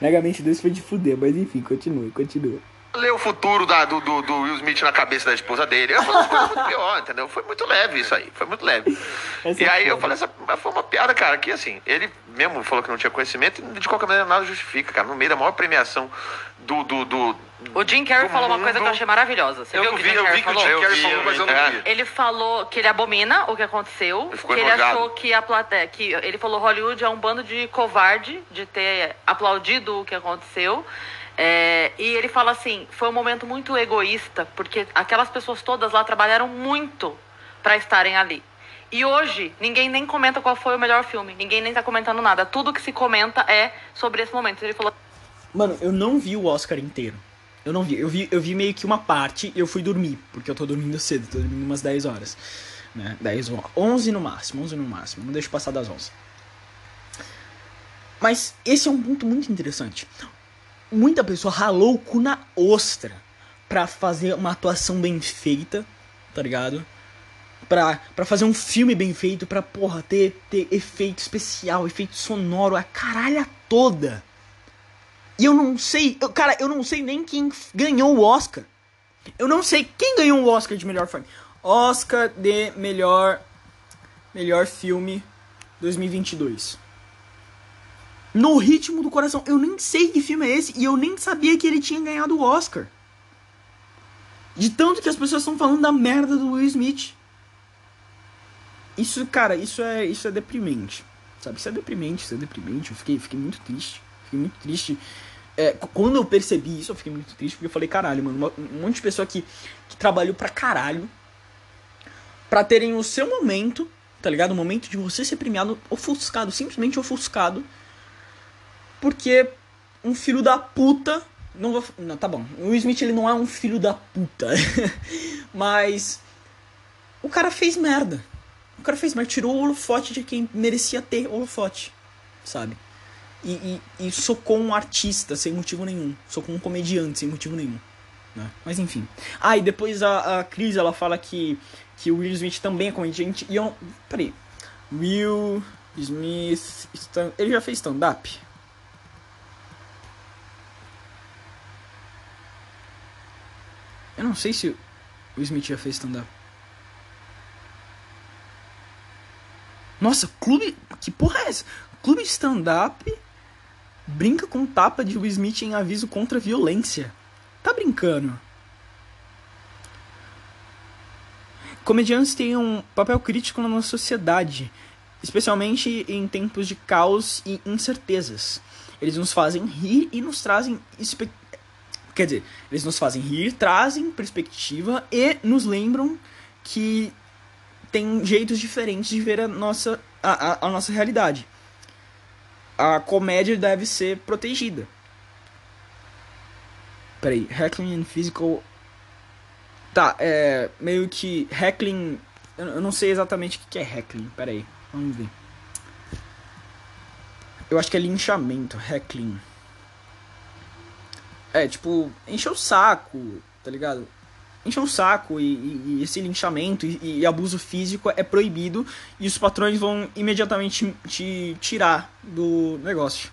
Megamente 2 foi de fuder, mas enfim, continue, continua. ler o futuro da- do, do, do Will Smith na cabeça da esposa dele. Eu falei, "Isso foi muito pior, entendeu? Foi muito leve isso aí, foi muito leve. Essa e é aí eu foda. falei, essa foi uma piada, cara, que assim, ele mesmo falou que não tinha conhecimento e de qualquer maneira nada justifica, cara. No meio da maior premiação do. do, do O Jim Carrey falou uma coisa que eu mundo. achei maravilhosa. Você Eu viu não o que vi, Jim eu Carrey vi que o? Jim Carrey falou, mas eu não vi. Ele falou que ele abomina o que aconteceu, Ele que ele achou que a plateia, que ele falou Hollywood é um bando de covarde de ter aplaudido o que aconteceu. É, e ele fala assim, foi um momento muito egoísta, porque aquelas pessoas todas lá trabalharam muito para estarem ali. E hoje, ninguém nem comenta qual foi o melhor filme, ninguém nem tá comentando nada. Tudo que se comenta é sobre esse momento. Ele falou Mano, eu não vi o Oscar inteiro. Eu não vi. Eu vi, eu vi meio que uma parte e eu fui dormir, porque eu tô dormindo cedo, tô dormindo umas 10 horas. Né? 10 ou 11 no máximo, 11 no máximo. Não deixo passar das 11. Mas esse é um ponto muito interessante. Muita pessoa ralou o cu na ostra pra fazer uma atuação bem feita, tá ligado? Pra, pra fazer um filme bem feito, pra, porra, ter, ter efeito especial, efeito sonoro, a caralha toda. E eu não sei, eu- cara, eu não sei nem quem ganhou o Oscar. Eu não sei quem ganhou o Oscar de melhor filme. Oscar de melhor melhor filme 2022. No ritmo do coração. Eu nem sei que filme é esse e eu nem sabia que ele tinha ganhado o Oscar. De tanto que as pessoas estão falando da merda do Will Smith. Isso, cara, isso é isso é deprimente. Sabe? Isso é deprimente, isso é deprimente. Eu fiquei, fiquei muito triste. Fiquei muito triste. É, quando eu percebi isso, eu fiquei muito triste, porque eu falei, caralho, mano, um monte de pessoa que, que trabalhou pra caralho pra terem o seu momento, tá ligado? O momento de você ser premiado ofuscado, simplesmente ofuscado, porque um filho da puta. Não vou. Não, tá bom. O Smith ele não é um filho da puta. Mas. O cara fez merda. O cara fez merda. Tirou o holofote de quem merecia ter holofote. Sabe? E, e, e um artista sem motivo nenhum. Socou um comediante sem motivo nenhum. Né? Mas enfim. Ah, e depois a, a Cris ela fala que, que o Will Smith também é comediante. E eu. Peraí. Will Smith. Ele já fez stand-up? Eu não sei se o Smith já fez stand-up. Nossa, clube. Que porra é essa? Clube stand-up brinca com tapa de Will Smith em aviso contra violência. Tá brincando? Comediantes têm um papel crítico na nossa sociedade, especialmente em tempos de caos e incertezas. Eles nos fazem rir e nos trazem espe- Quer dizer, eles nos fazem rir, trazem perspectiva e nos lembram que tem jeitos diferentes de ver a nossa, a, a, a nossa realidade. A comédia deve ser protegida. Peraí, heckling and physical. Tá, é. Meio que. Heckling. Eu não sei exatamente o que que é heckling. Peraí, vamos ver. Eu acho que é linchamento, heckling. É, tipo, encher o saco, tá ligado? Encher o saco e, e, e esse linchamento e, e, abuso físico é proibido e os patrões vão imediatamente te tirar do negócio.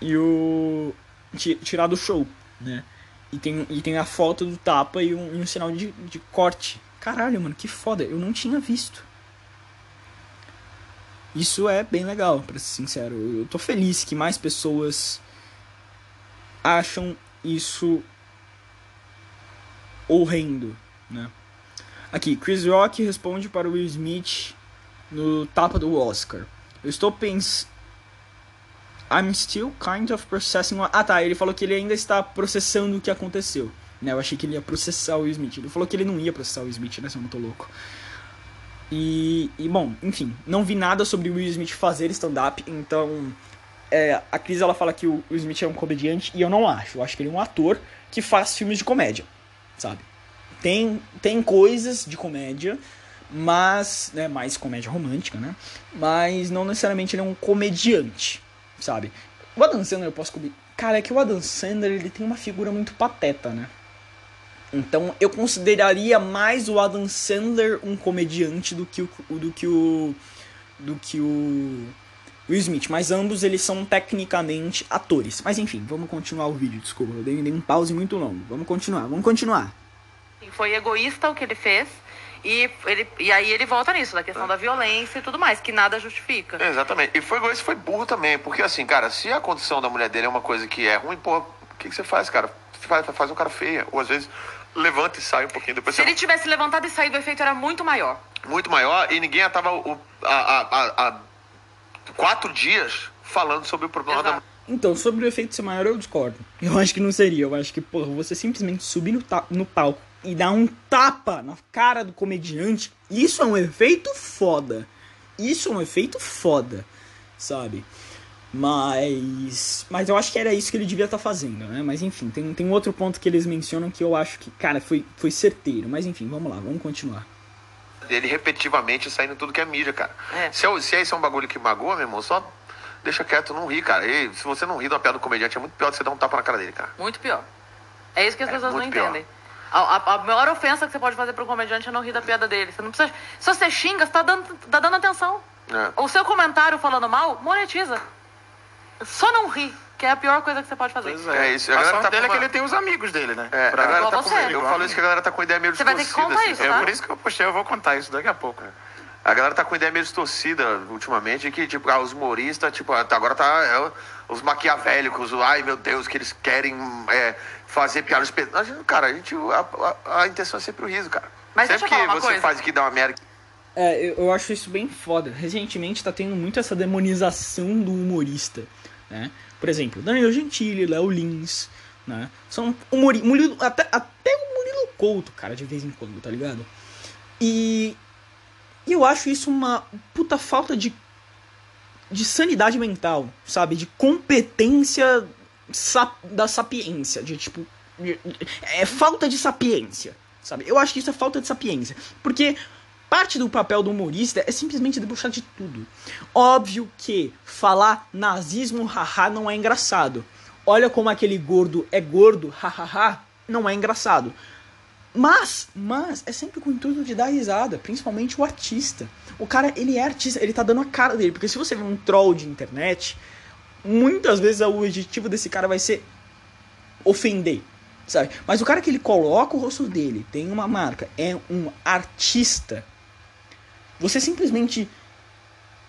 E o. tirar do show, né? E tem, e tem a foto do tapa e um, um sinal de, de corte. Caralho, mano, que foda. Eu não tinha visto. Isso é bem legal, pra ser sincero. Eu tô feliz que mais pessoas acham isso horrendo, né? Aqui, Chris Rock responde para Will Smith no tapa do Oscar. Eu estou pensando. I'm still kind of processing. Ah tá, ele falou que ele ainda está processando o que aconteceu. Né, eu achei que ele ia processar o Will Smith. Ele falou que ele não ia processar o Will Smith, né? Se eu não tô louco. E, e bom, enfim, não vi nada sobre o Will Smith fazer stand-up, então é, a Cris ela fala que o Will Smith é um comediante e eu não acho. Eu acho que ele é um ator que faz filmes de comédia, sabe? Tem, tem coisas de comédia, mas, né, mais comédia romântica, né? Mas não necessariamente ele é um comediante, sabe? O Adam Sandler eu posso... Cara, é que o Adam Sandler ele tem uma figura muito pateta, né? Então eu consideraria mais o Adam Sandler um comediante do que o do que o do que o Will Smith, mas ambos eles são tecnicamente atores. Mas enfim, vamos continuar o vídeo, desculpa, eu dei, dei um pause muito longo. Vamos continuar, vamos continuar. Foi egoísta o que ele fez. E, ele, e aí ele volta nisso, da questão é. da violência e tudo mais, que nada justifica. exatamente. E foi egoísta foi burro também, porque assim, cara, se a condição da mulher dele é uma coisa que é ruim, pô, o que, que você faz, cara? Faz, faz um cara feia. Ou às vezes levanta e sai um pouquinho. Depois Se ele tivesse levantado e saído, o efeito era muito maior. Muito maior e ninguém estava há quatro dias falando sobre o problema Exato. da então, sobre o efeito ser maior, eu discordo. Eu acho que não seria. Eu acho que, porra, você simplesmente subir no, no palco e dar um tapa na cara do comediante, isso é um efeito foda. Isso é um efeito foda, sabe? Mas. Mas eu acho que era isso que ele devia estar tá fazendo, né? Mas enfim, tem, tem outro ponto que eles mencionam que eu acho que, cara, foi, foi certeiro. Mas enfim, vamos lá, vamos continuar. Ele repetitivamente saindo tudo que é mídia, cara. É. Se, é, se esse é um bagulho que magoa, meu irmão, só deixa quieto, não ri, cara. E se você não ri da piada do comediante, é muito pior você dar um tapa na cara dele, cara. Muito pior. É isso que as é pessoas não entendem. A, a, a, maior ofensa que você pode fazer para um comediante é não rir da piada dele. Você não precisa. Se você xinga, você tá dando, tá dando atenção. É. O seu comentário falando mal, monetiza. Só não ri, que é a pior coisa que você pode fazer. Pois é, é isso. A, a sorte dele uma... é que ele tem os amigos dele, né? É, pra... a galera tá com... Eu falo isso que a galera tá com ideia meio distorcida. Você vai ter que contar assim, isso, tá? É por isso que eu postei, eu vou contar isso daqui a pouco. A galera tá com ideia meio distorcida ultimamente, que, tipo, ah, os humoristas, tipo, agora tá é, os maquiavélicos, ai meu Deus, que eles querem é, fazer piadas. Cara, a gente, a, a, a, intenção é sempre o riso, cara. Mas sempre que você coisa. faz que dá uma merda. É, eu, eu acho isso bem foda. Recentemente tá tendo muito essa demonização do humorista, né? Por exemplo, Danilo Gentili, Léo Lins, né? São o Murilo, até, até o Murilo Couto, cara, de vez em quando, tá ligado? E, e eu acho isso uma puta falta de, de sanidade mental, sabe? De competência sap, da sapiência, de tipo. É falta de sapiência, sabe? Eu acho que isso é falta de sapiência. Porque Parte do papel do humorista é simplesmente debochar de tudo. Óbvio que falar nazismo haha não é engraçado. Olha como aquele gordo é gordo hahaha não é engraçado. Mas, mas é sempre com o intuito de dar risada, principalmente o artista. O cara, ele é artista, ele tá dando a cara dele, porque se você vê um troll de internet, muitas vezes o objetivo desse cara vai ser ofender, sabe? Mas o cara que ele coloca o rosto dele, tem uma marca, é um artista, você simplesmente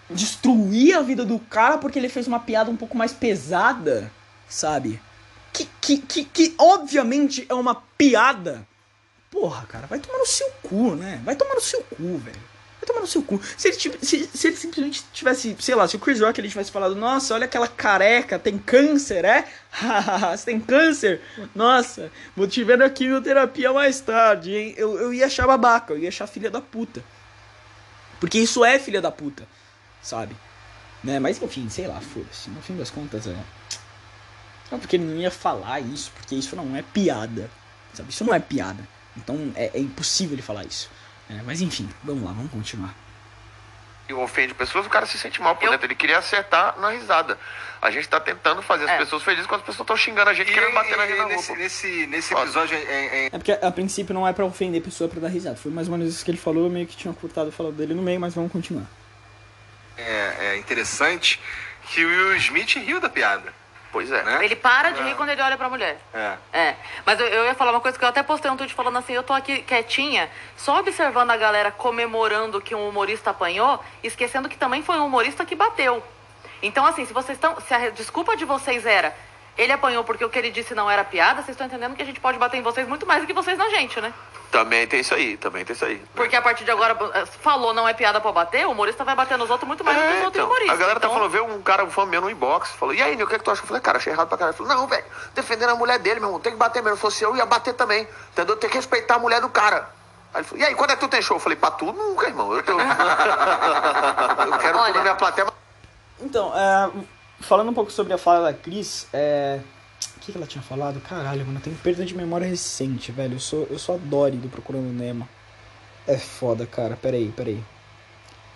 destruir a vida do cara porque ele fez uma piada um pouco mais pesada, sabe? Que, que, que, que obviamente é uma piada. Porra, cara, vai tomar no seu cu, né? Vai tomar no seu cu, velho. Vai tomar no seu cu. Se ele, se, se ele simplesmente tivesse, sei lá, se o Chris Rock ele tivesse falado, nossa, olha aquela careca, tem câncer, é? Você tem câncer? Nossa, vou te ver na quimioterapia mais tarde, hein? Eu, eu ia achar babaca, eu ia achar filha da puta. Porque isso é filha da puta, sabe? Né? Mas enfim, sei lá, foda-se. No fim das contas é. Não, porque ele não ia falar isso, porque isso não é piada. Sabe? Isso não é piada. Então é, é impossível ele falar isso. É, mas enfim, vamos lá, vamos continuar. E ofende pessoas, o cara se sente mal por Eu- dentro. Ele queria acertar na risada. A gente tá tentando fazer as É. pessoas felizes quando as pessoas estão xingando a gente, querendo bater na gente na rua. nesse, nesse, nesse episódio é, é- É porque a princípio não é pra ofender a pessoa é pra dar risada. Foi mais ou menos isso que ele falou, eu meio que tinha cortado o fala dele no meio, mas vamos continuar. é- é interessante que o Will Smith riu da piada. Pois é. Né? Ele para de rir quando ele olha pra mulher. É. É, mas eu, eu ia falar uma coisa que eu até postei um tweet falando assim, eu tô aqui quietinha, só observando a galera comemorando que um humorista apanhou, esquecendo que também foi um humorista que bateu. Então, assim, se vocês estão. Se a desculpa de vocês era ele apanhou porque o que ele disse não era piada, vocês estão entendendo que a gente pode bater em vocês muito mais do que vocês na gente, né? Também tem isso aí, também tem isso aí. Porque a partir de agora, eh, falou não é piada pra bater, o humorista vai bater nos outros muito mais do que os É, outros então, humoristas. a galera tá Então, falando, veio um cara, um fã meu no inbox, falou, e aí, Nil, o que, é que tu acha? Eu falei, cara, achei errado pra caralho. Ele falou, não, velho, defendendo a mulher dele, meu irmão, tem que bater mesmo. Se fosse eu, ia bater também, entendeu? Tem que respeitar a mulher do cara. Aí ele falou, e aí, quando é que tu tem show? Eu falei, pra tu nunca, irmão. Eu, tô... eu quero Olha. minha plateia. Então, é, falando um pouco sobre a fala da Cris, é, que, que ela tinha falado? Caralho, mano, eu tenho perda de memória recente, velho. Eu sou, eu sou a Dory do Procurando Nemo. É foda, cara. Peraí, peraí.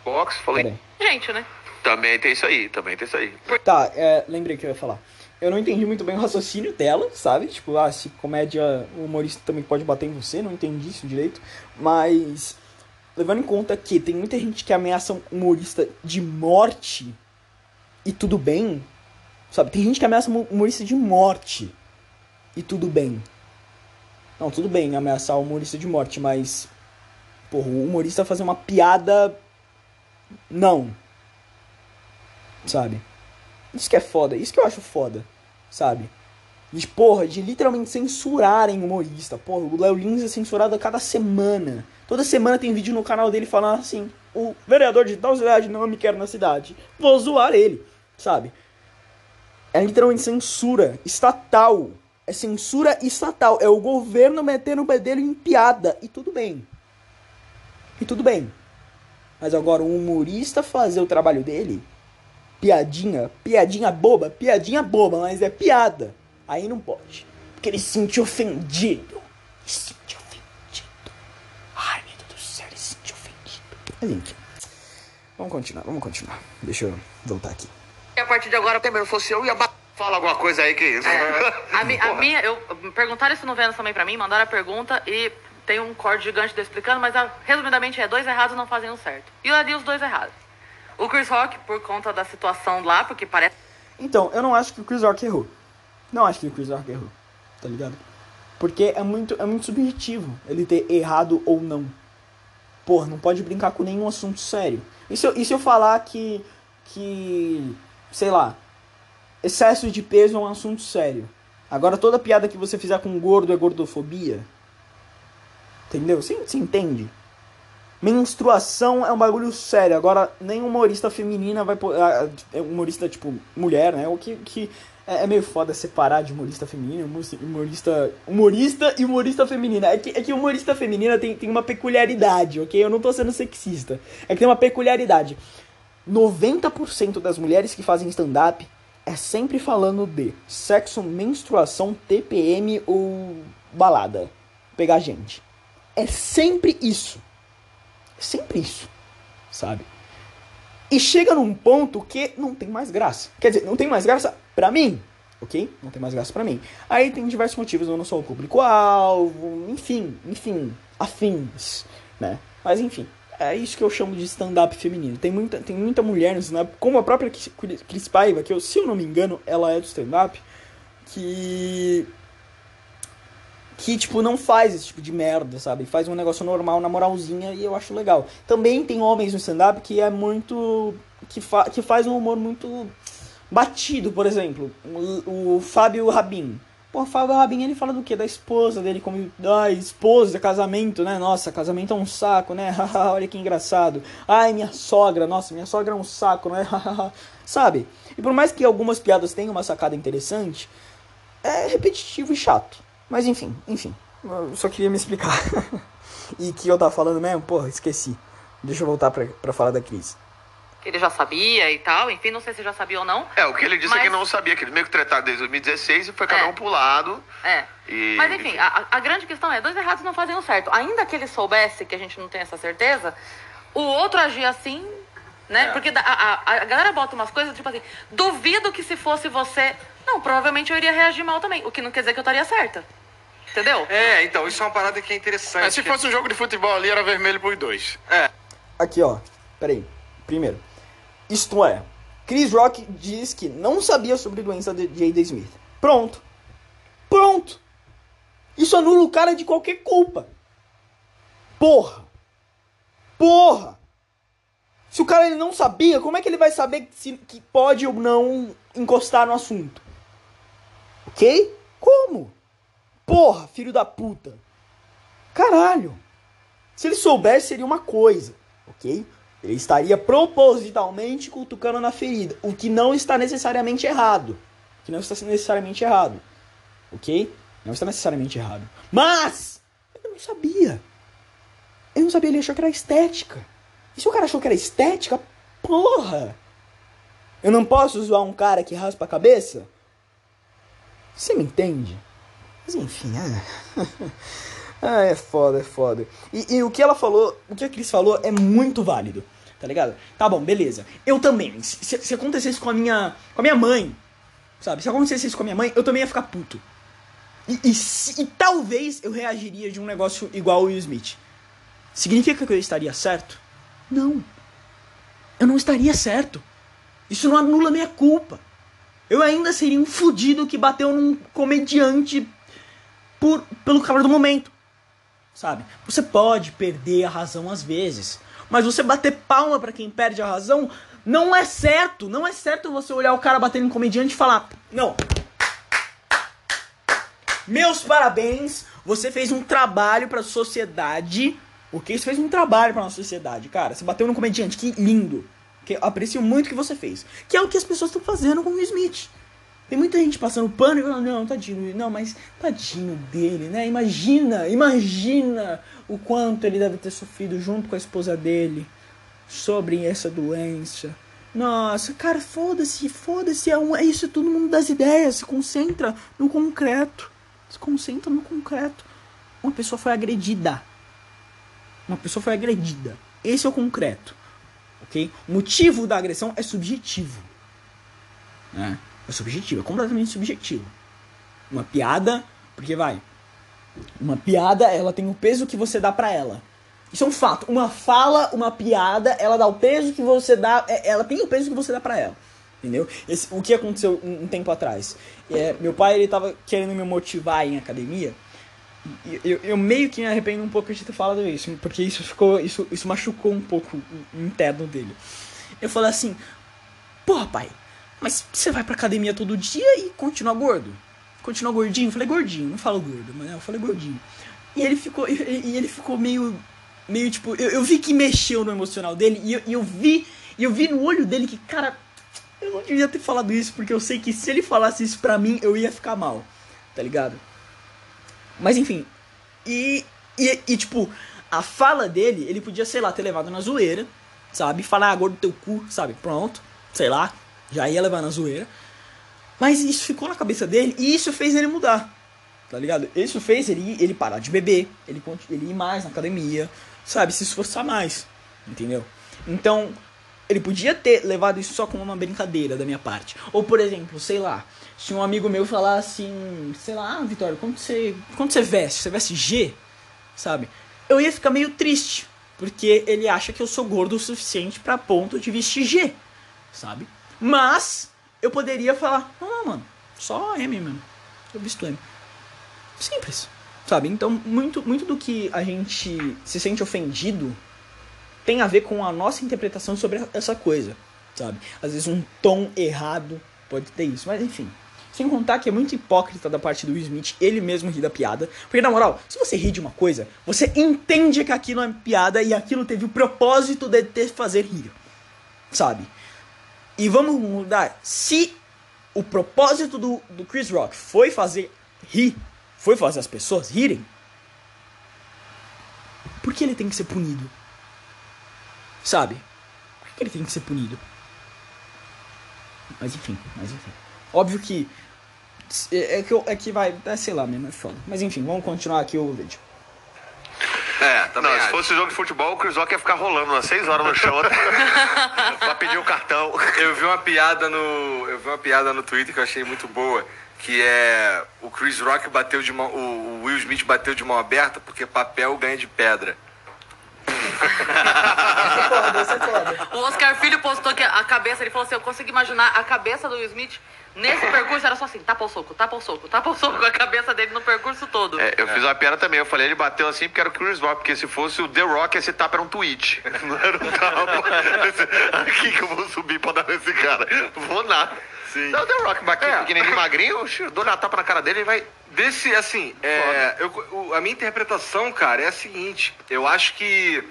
Box, falei, Peraí. Gente, né? também tem isso aí, também tem isso aí. Tá, é, lembrei que eu ia falar. Eu não entendi muito bem o raciocínio dela, sabe? Tipo, ah, se comédia, o humorista também pode bater em você, não entendi isso direito. Mas, levando em conta que tem muita gente que ameaça um humorista de morte, e tudo bem, sabe? Tem gente que ameaça um humorista de morte, e tudo bem. Não, tudo bem ameaçar o humorista de morte, mas, porra, o humorista fazer uma piada, não. Sabe? Isso que é foda, isso que eu acho foda, sabe? De, porra, de literalmente censurarem humorista. Porra, o Léo Lins é censurado a cada semana. Toda semana tem vídeo no canal dele falando assim: o vereador de tal cidade não me quer na cidade. Vou zoar ele, sabe? É literalmente censura estatal. É censura estatal. É o governo metendo o bedelho em piada. E tudo bem. E tudo bem. Mas agora, o humorista fazer o trabalho dele piadinha, piadinha boba, piadinha boba, mas é piada. Aí não pode. Porque ele se sente ofendido. Ele se sente ofendido. Ai, meu Deus do céu, ele se sente ofendido. Mas. Vamos continuar, vamos continuar. Deixa eu voltar aqui. E a partir de agora, se fosse eu, ia bater. Fala alguma coisa aí que isso. A, mi- a minha, eu perguntaram isso no Vênus também pra mim, mandaram a pergunta e tem um corte gigante explicando, mas ah, resumidamente é dois errados não fazem um certo. E eu ali os dois errados. O Chris Rock, por conta da situação lá, porque parece. Então, eu não acho que o Chris Rock errou. Não acho que o Chris Rock errou. Tá ligado? Porque é muito, é muito subjetivo ele ter errado ou não. Porra, não pode brincar com nenhum assunto sério. E se eu, e se eu falar que. que. Sei lá. Excesso de peso é um assunto sério. Agora toda piada que você fizer com gordo é gordofobia. Entendeu? Você, você entende? Menstruação é um bagulho sério. Agora, nem humorista feminina vai. ah, é humorista, tipo, mulher, né? O que, que é, é meio foda separar de humorista humorista- humorista. Humorista e humorista feminina. É que, é que humorista feminina tem, tem uma peculiaridade, ok? Eu não tô sendo sexista. É que tem uma peculiaridade. 90% das mulheres que fazem stand-up é sempre falando de sexo, menstruação, TPM ou balada. Pegar gente. É sempre isso. É sempre isso. Sabe? E chega num ponto que não tem mais graça. Quer dizer, não tem mais graça pra mim. Ok? Não tem mais graça pra mim. Aí tem diversos motivos. Eu não sou o público-alvo. Enfim, enfim. Afins. Né? Mas enfim. É isso que eu chamo de stand-up feminino. Tem muita, tem muita mulher no stand-up, como a própria Cris Paiva, que eu, se eu não me engano, ela é do stand-up, que que, tipo, não faz esse tipo de merda, sabe? Faz um negócio normal, na moralzinha, e eu acho legal. Também tem homens no stand-up que é muito... Que, fa que faz um humor muito batido, por exemplo. O, o Fábio Rabin. Pô, o Fábio Rabin, ele fala do quê? Da esposa dele, como... Ai, esposa, casamento, né? Nossa, casamento é um saco, né? Olha que engraçado. Ai, minha sogra, nossa, minha sogra é um saco, né? sabe? E por mais que algumas piadas tenham uma sacada interessante, é repetitivo e chato. Mas enfim, enfim. Eu só queria me explicar. e que eu tava falando mesmo? Porra, esqueci. Deixa eu voltar pra, pra falar da crise. Que ele já sabia e tal. Enfim, não sei se já sabia ou não. É, o que ele disse é Mas- que não sabia, que eles meio que trataram desde 2016 e foi cada É. um pro lado. É. E, Mas enfim, a, a grande questão é, dois errados não fazem um certo. Ainda que ele soubesse que a gente não tem essa certeza, o outro agir assim, né? É. Porque da- a, a- a galera bota umas coisas, tipo assim, duvido que se fosse você. Não, provavelmente eu iria reagir mal também. O que não quer dizer que eu estaria certa. Entendeu? É, então, isso é uma parada que é interessante. Mas se fosse um jogo de futebol ali, era vermelho pros dois. É, Aqui, ó. Peraí. Primeiro. Isto é. Chris Rock diz que não sabia sobre a doença de Jada Smith. Pronto. Pronto. Isso anula o cara de qualquer culpa. Porra. Porra. Se o cara ele não sabia, como é que ele vai saber se, que pode ou não encostar no assunto? Ok? Como? Porra, filho da puta. Caralho. Se ele soubesse, seria uma coisa, ok? Ele estaria propositalmente cutucando na ferida, o que não está necessariamente errado. O que não está necessariamente errado, ok? Não está necessariamente errado. Mas, ele não sabia. Ele não sabia, ele achou que era estética. E se o cara achou que era estética, porra! Eu não posso zoar um cara que raspa a cabeça? Você me entende? Mas enfim, é. ah, é foda, é foda. E, e o que ela falou, o que a Cris falou é muito válido, tá ligado? Tá bom, beleza. Eu também. Se, se acontecesse com a minha. com a minha mãe, sabe? Se acontecesse isso com a minha mãe, eu também ia ficar puto. E, e, se- e talvez eu reagiria de um negócio igual o Will Smith. Significa que eu estaria certo? Não. Eu não estaria certo. Isso não anula minha culpa. Eu ainda seria um fudido que bateu num comediante por, pelo calor do momento. Sabe? Você pode perder a razão às vezes. Mas você bater palma pra quem perde a razão não é certo. Não é certo você olhar o cara batendo em comediante e falar: Não. Meus parabéns. Você fez um trabalho pra sociedade. Ok? Você fez um trabalho pra nossa sociedade, cara. Você bateu no comediante. Que lindo. Que aprecio muito o que você fez. Que é o que as pessoas estão fazendo com o Smith. Tem muita gente passando pano e falando, não, tadinho, não, mas tadinho dele, né? Imagina, imagina o quanto ele deve ter sofrido junto com a esposa dele sobre essa doença. Nossa, cara, foda-se, foda-se, é, um, é isso, é todo mundo das ideias, se concentra no concreto. Se concentra no concreto. Uma pessoa foi agredida. Uma pessoa foi agredida. Esse é o concreto. Ok? O motivo da agressão é subjetivo. Né? É subjetivo, é completamente subjetivo. Uma piada, porque vai. Uma piada, ela tem o peso que você dá pra ela. Isso é um fato. Uma fala, uma piada, ela dá o peso que você dá. é- Ela tem o peso que você dá pra ela. Entendeu? Esse- o que aconteceu um, um tempo atrás? É, meu pai, ele tava querendo me motivar em academia. Eu, eu meio que me arrependo um pouco de ter falado isso, porque isso ficou. Isso, isso machucou um pouco o interno dele. Eu falei assim, porra, pai, mas você vai pra academia todo dia e continua gordo? Continua gordinho? Eu falei gordinho, não falo gordo, mas eu falei gordinho. E ele ficou. E, ele ficou meio. Meio tipo. Eu, eu vi que mexeu no emocional dele e eu, e eu vi. E eu vi no olho dele que, cara, eu não devia ter falado isso, porque eu sei que se ele falasse isso pra mim, eu ia ficar mal. Tá ligado? Mas enfim. E, e, e, tipo, a fala dele, ele podia, sei lá, ter levado na zoeira, sabe? Falar ah, gordo teu cu, sabe? Pronto, sei lá, já ia levar na zoeira. Mas isso ficou na cabeça dele e isso fez ele mudar, tá ligado? Isso fez ele, ele parar de beber, ele, ele ir mais na academia, sabe? Se esforçar mais, entendeu? Então, ele podia ter levado isso só como uma brincadeira da minha parte. Ou, por exemplo, sei lá, se um amigo meu falar assim, sei lá, ah, Vitória, quando você, quando você veste? Você veste G? Sabe? Eu ia ficar meio triste, porque ele acha que eu sou gordo o suficiente pra ponto de vestir G, sabe? Mas eu poderia falar, não, mano, só M mesmo. Eu visto M. Simples, sabe? Então, muito, muito do que a gente se sente ofendido tem a ver com a nossa interpretação sobre essa coisa, sabe? Às vezes um tom errado pode ter isso, mas enfim. Sem contar que é muito hipócrita da parte do Will Smith ele mesmo rir da piada. Porque, na moral, se você ri de uma coisa, você entende que aquilo é piada e aquilo teve o propósito de te fazer rir. Sabe? E vamos mudar. Se o propósito do, do Chris Rock foi fazer rir, foi fazer as pessoas rirem, por que ele tem que ser punido? Sabe? Por que ele tem que ser punido? Mas enfim, mas enfim. Óbvio que. É é que, é que vai. É, sei lá mesmo, é foda. Mas enfim, vamos continuar aqui o vídeo. É, também Não, se acho. fosse jogo de futebol, o Chris Rock ia ficar rolando umas 6 horas no chão pra pedir o cartão. Eu vi uma piada no. Eu vi uma piada no Twitter que eu achei muito boa. Que é o Chris Rock bateu de mão. O o Will Smith bateu de mão aberta porque papel ganha de pedra. O Oscar Filho postou que a cabeça, ele falou assim, eu consigo imaginar a cabeça do Will Smith nesse percurso, era só assim, tapa o soco, tapa o soco, tapa o soco, a cabeça dele no percurso todo. É, eu fiz uma piada também. Eu falei, ele bateu assim porque era o Chris Rock. Porque se fosse o The Rock, esse tapa era um tweet. Não era um tapa. Aqui que eu vou subir pra dar nesse cara. Vou nada. Sim. Então, o The Rock aqui, É. pequenininho, magrinho, oxe, eu dou uma tapa na cara dele e vai. Desse, assim, é, eu- o- a minha interpretação, cara, é a seguinte. Eu acho que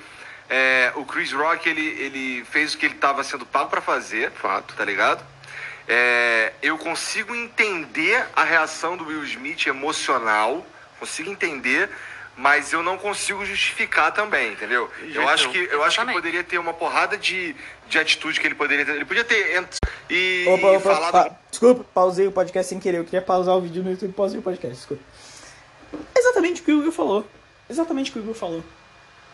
é, o Chris Rock, ele, ele fez o que ele estava sendo pago pra fazer. Fato. Tá ligado? É, eu consigo entender a reação do Will Smith emocional. Consigo entender. Mas eu não consigo justificar também, entendeu? De Eu acho que, eu acho que Exatamente. poderia ter uma porrada de, de atitude que ele poderia ter. Ele podia ter e Opa, opa, falado. pa- desculpa, pausei o podcast sem querer. Eu queria pausar o vídeo no YouTube, pausei o podcast, desculpa. Exatamente o que o Will falou. Exatamente o que o Will falou.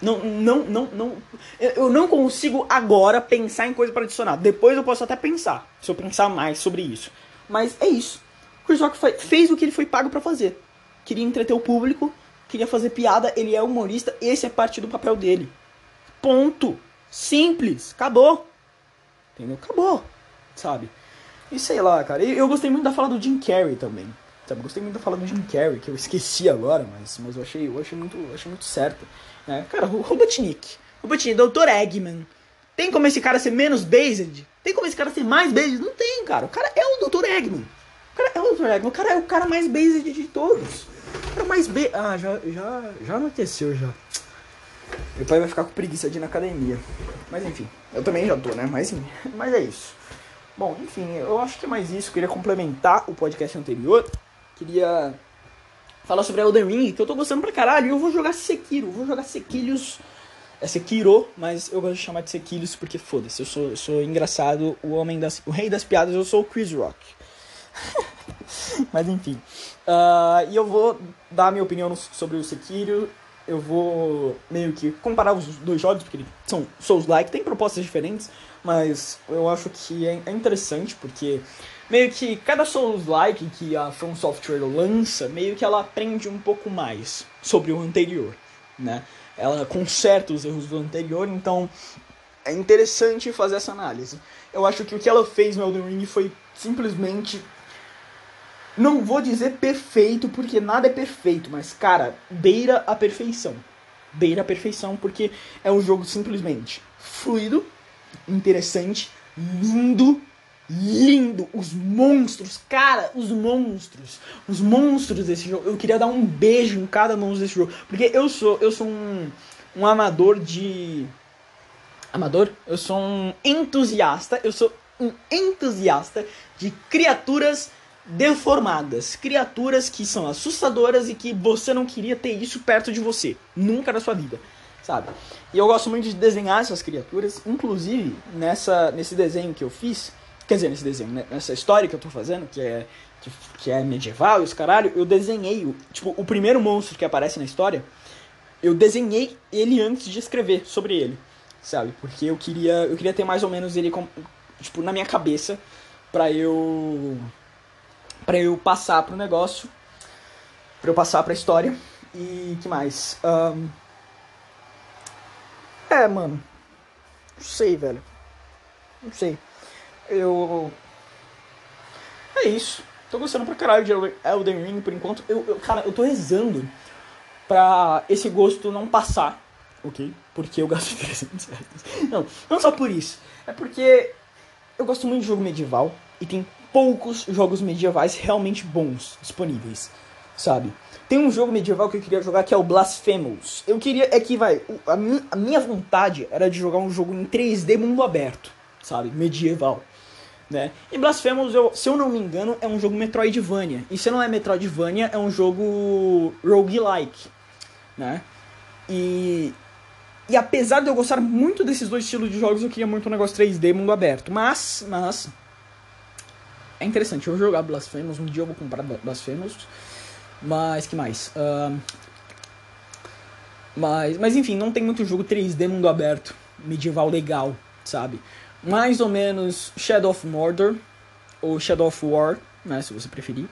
Não, não, não, não. Eu não consigo agora pensar em coisa pra adicionar. Depois eu posso até pensar, se eu pensar mais sobre isso. Mas é isso. O Chris Rock fe- fez o que ele foi pago pra fazer. Queria entreter o público, queria fazer piada, ele é humorista, esse é parte do papel dele. Ponto. Simples. Acabou. Entendeu? Acabou. Sabe? E sei lá, cara. Eu, eu gostei muito da fala do Jim Carrey também. Sabe? Gostei muito da fala do Jim Carrey, que eu esqueci agora, mas, mas eu achei, eu achei muito, eu achei muito certo. Né? Cara, o Robotnik. Robotnik, Dr. Eggman. Tem como esse cara ser menos based? Tem como esse cara ser mais based? Não tem, cara. O cara é o Dr. Eggman. O cara é o Dr. Eggman. O cara é o cara mais based de todos. O cara mais be... Ah, já, já, já anoiteceu já. Meu pai vai ficar com preguiça de ir na academia. Mas enfim, eu também já tô, né? Mas, mas é isso. Bom, enfim, eu acho que é mais isso. Queria complementar o podcast anterior. Queria falar sobre Elden Ring, que eu tô gostando pra caralho. E eu vou jogar Sekiro, vou jogar Sequilhos. É Sekiro, mas eu gosto de chamar de Sequilhos porque foda-se, eu sou, eu sou engraçado, o homem das. o rei das piadas, eu sou o Chris Rock. mas enfim. Ah, e eu vou dar minha opinião sobre o Sekiro. Eu vou meio que comparar os dois jogos, porque são Souls-like, tem propostas diferentes, mas eu acho que é, é interessante, porque meio que cada Souls-like que a From Software lança, meio que ela aprende um pouco mais sobre o anterior, né? Ela conserta os erros do anterior, então é interessante fazer essa análise. Eu acho que o que ela fez no Elden Ring foi simplesmente não vou dizer perfeito, porque nada é perfeito, mas, cara, beira a perfeição. Beira a perfeição, porque é um jogo simplesmente fluido, interessante, lindo, lindo. Os monstros, cara, os monstros. Os monstros desse jogo. Eu queria dar um beijo em cada monstro desse jogo. Porque eu sou, eu sou um, um amador de. Amador? Eu sou um entusiasta. Eu sou um entusiasta de criaturas deformadas, criaturas que são assustadoras e que você não queria ter isso perto de você, nunca na sua vida, sabe? E eu gosto muito de desenhar essas criaturas, inclusive nessa nesse desenho que eu fiz, quer dizer, nesse desenho, né, nessa história que eu tô fazendo, que é que, que é medieval e os caralho, eu desenhei, tipo, o primeiro monstro que aparece na história, eu desenhei ele antes de escrever sobre ele, sabe? Porque eu queria eu queria ter mais ou menos ele com, tipo na minha cabeça pra eu para eu passar pro negócio, para eu passar pra história e que mais? Ahn, É, mano, não sei, velho, não sei. Eu é isso. Tô gostando pra caralho de Elden Ring por enquanto. Eu, eu- cara, eu tô rezando pra esse gosto não passar, ok? Porque eu gasto 300 reais. Não, não só por isso. É porque eu gosto muito de jogo medieval e tem poucos jogos medievais realmente bons disponíveis, sabe? Tem um jogo medieval que eu queria jogar que é o Blasphemous. Eu queria, é que vai, a minha vontade era de jogar um jogo em 3D mundo aberto, sabe? Medieval. Né? E Blasphemous, eu- se eu não me engano, é um jogo Metroidvania. E se não é Metroidvania, é um jogo roguelike, né? E, e apesar de eu gostar muito desses dois estilos de jogos, eu queria muito um negócio 3D mundo aberto. Mas, mas é interessante, eu vou jogar Blasphemous, um dia eu vou comprar Bla- Blasphemous. Mas que mais? Ahn, Mas, mas enfim, não tem muito jogo 3D mundo aberto, medieval legal, sabe? Mais ou menos Shadow of Mordor, ou Shadow of War, né, se você preferir.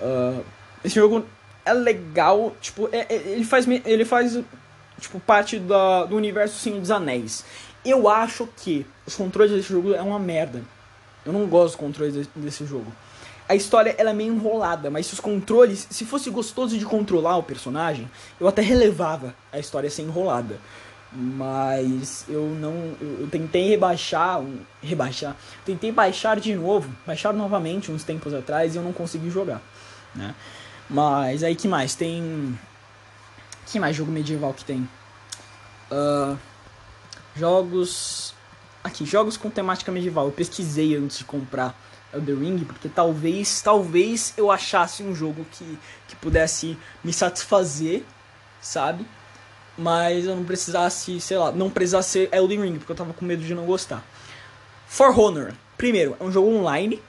Uh, esse jogo é legal, tipo, é, é, ele faz, ele faz tipo, parte da, do universo Senhor dos Anéis. Eu acho que os controles desse jogo é uma merda. Eu não gosto dos controles desse, desse jogo. A história ela é meio enrolada, mas se os controles, se fosse gostoso de controlar o personagem, eu até relevava a história ser enrolada. Mas eu não. Eu, tentei rebaixar. Um, rebaixar. Tentei baixar de novo. Baixar novamente uns tempos atrás e eu não consegui jogar. Né? Mas aí que mais? Tem. Que mais jogo medieval que tem? Uh, jogos. Aqui, jogos com temática medieval. Eu pesquisei antes de comprar Elden Ring, porque talvez, talvez eu achasse um jogo que, que pudesse me satisfazer, sabe? Mas eu não precisasse, sei lá, não precisasse ser Elden Ring, porque eu tava com medo de não gostar. For Honor, primeiro, é um jogo online,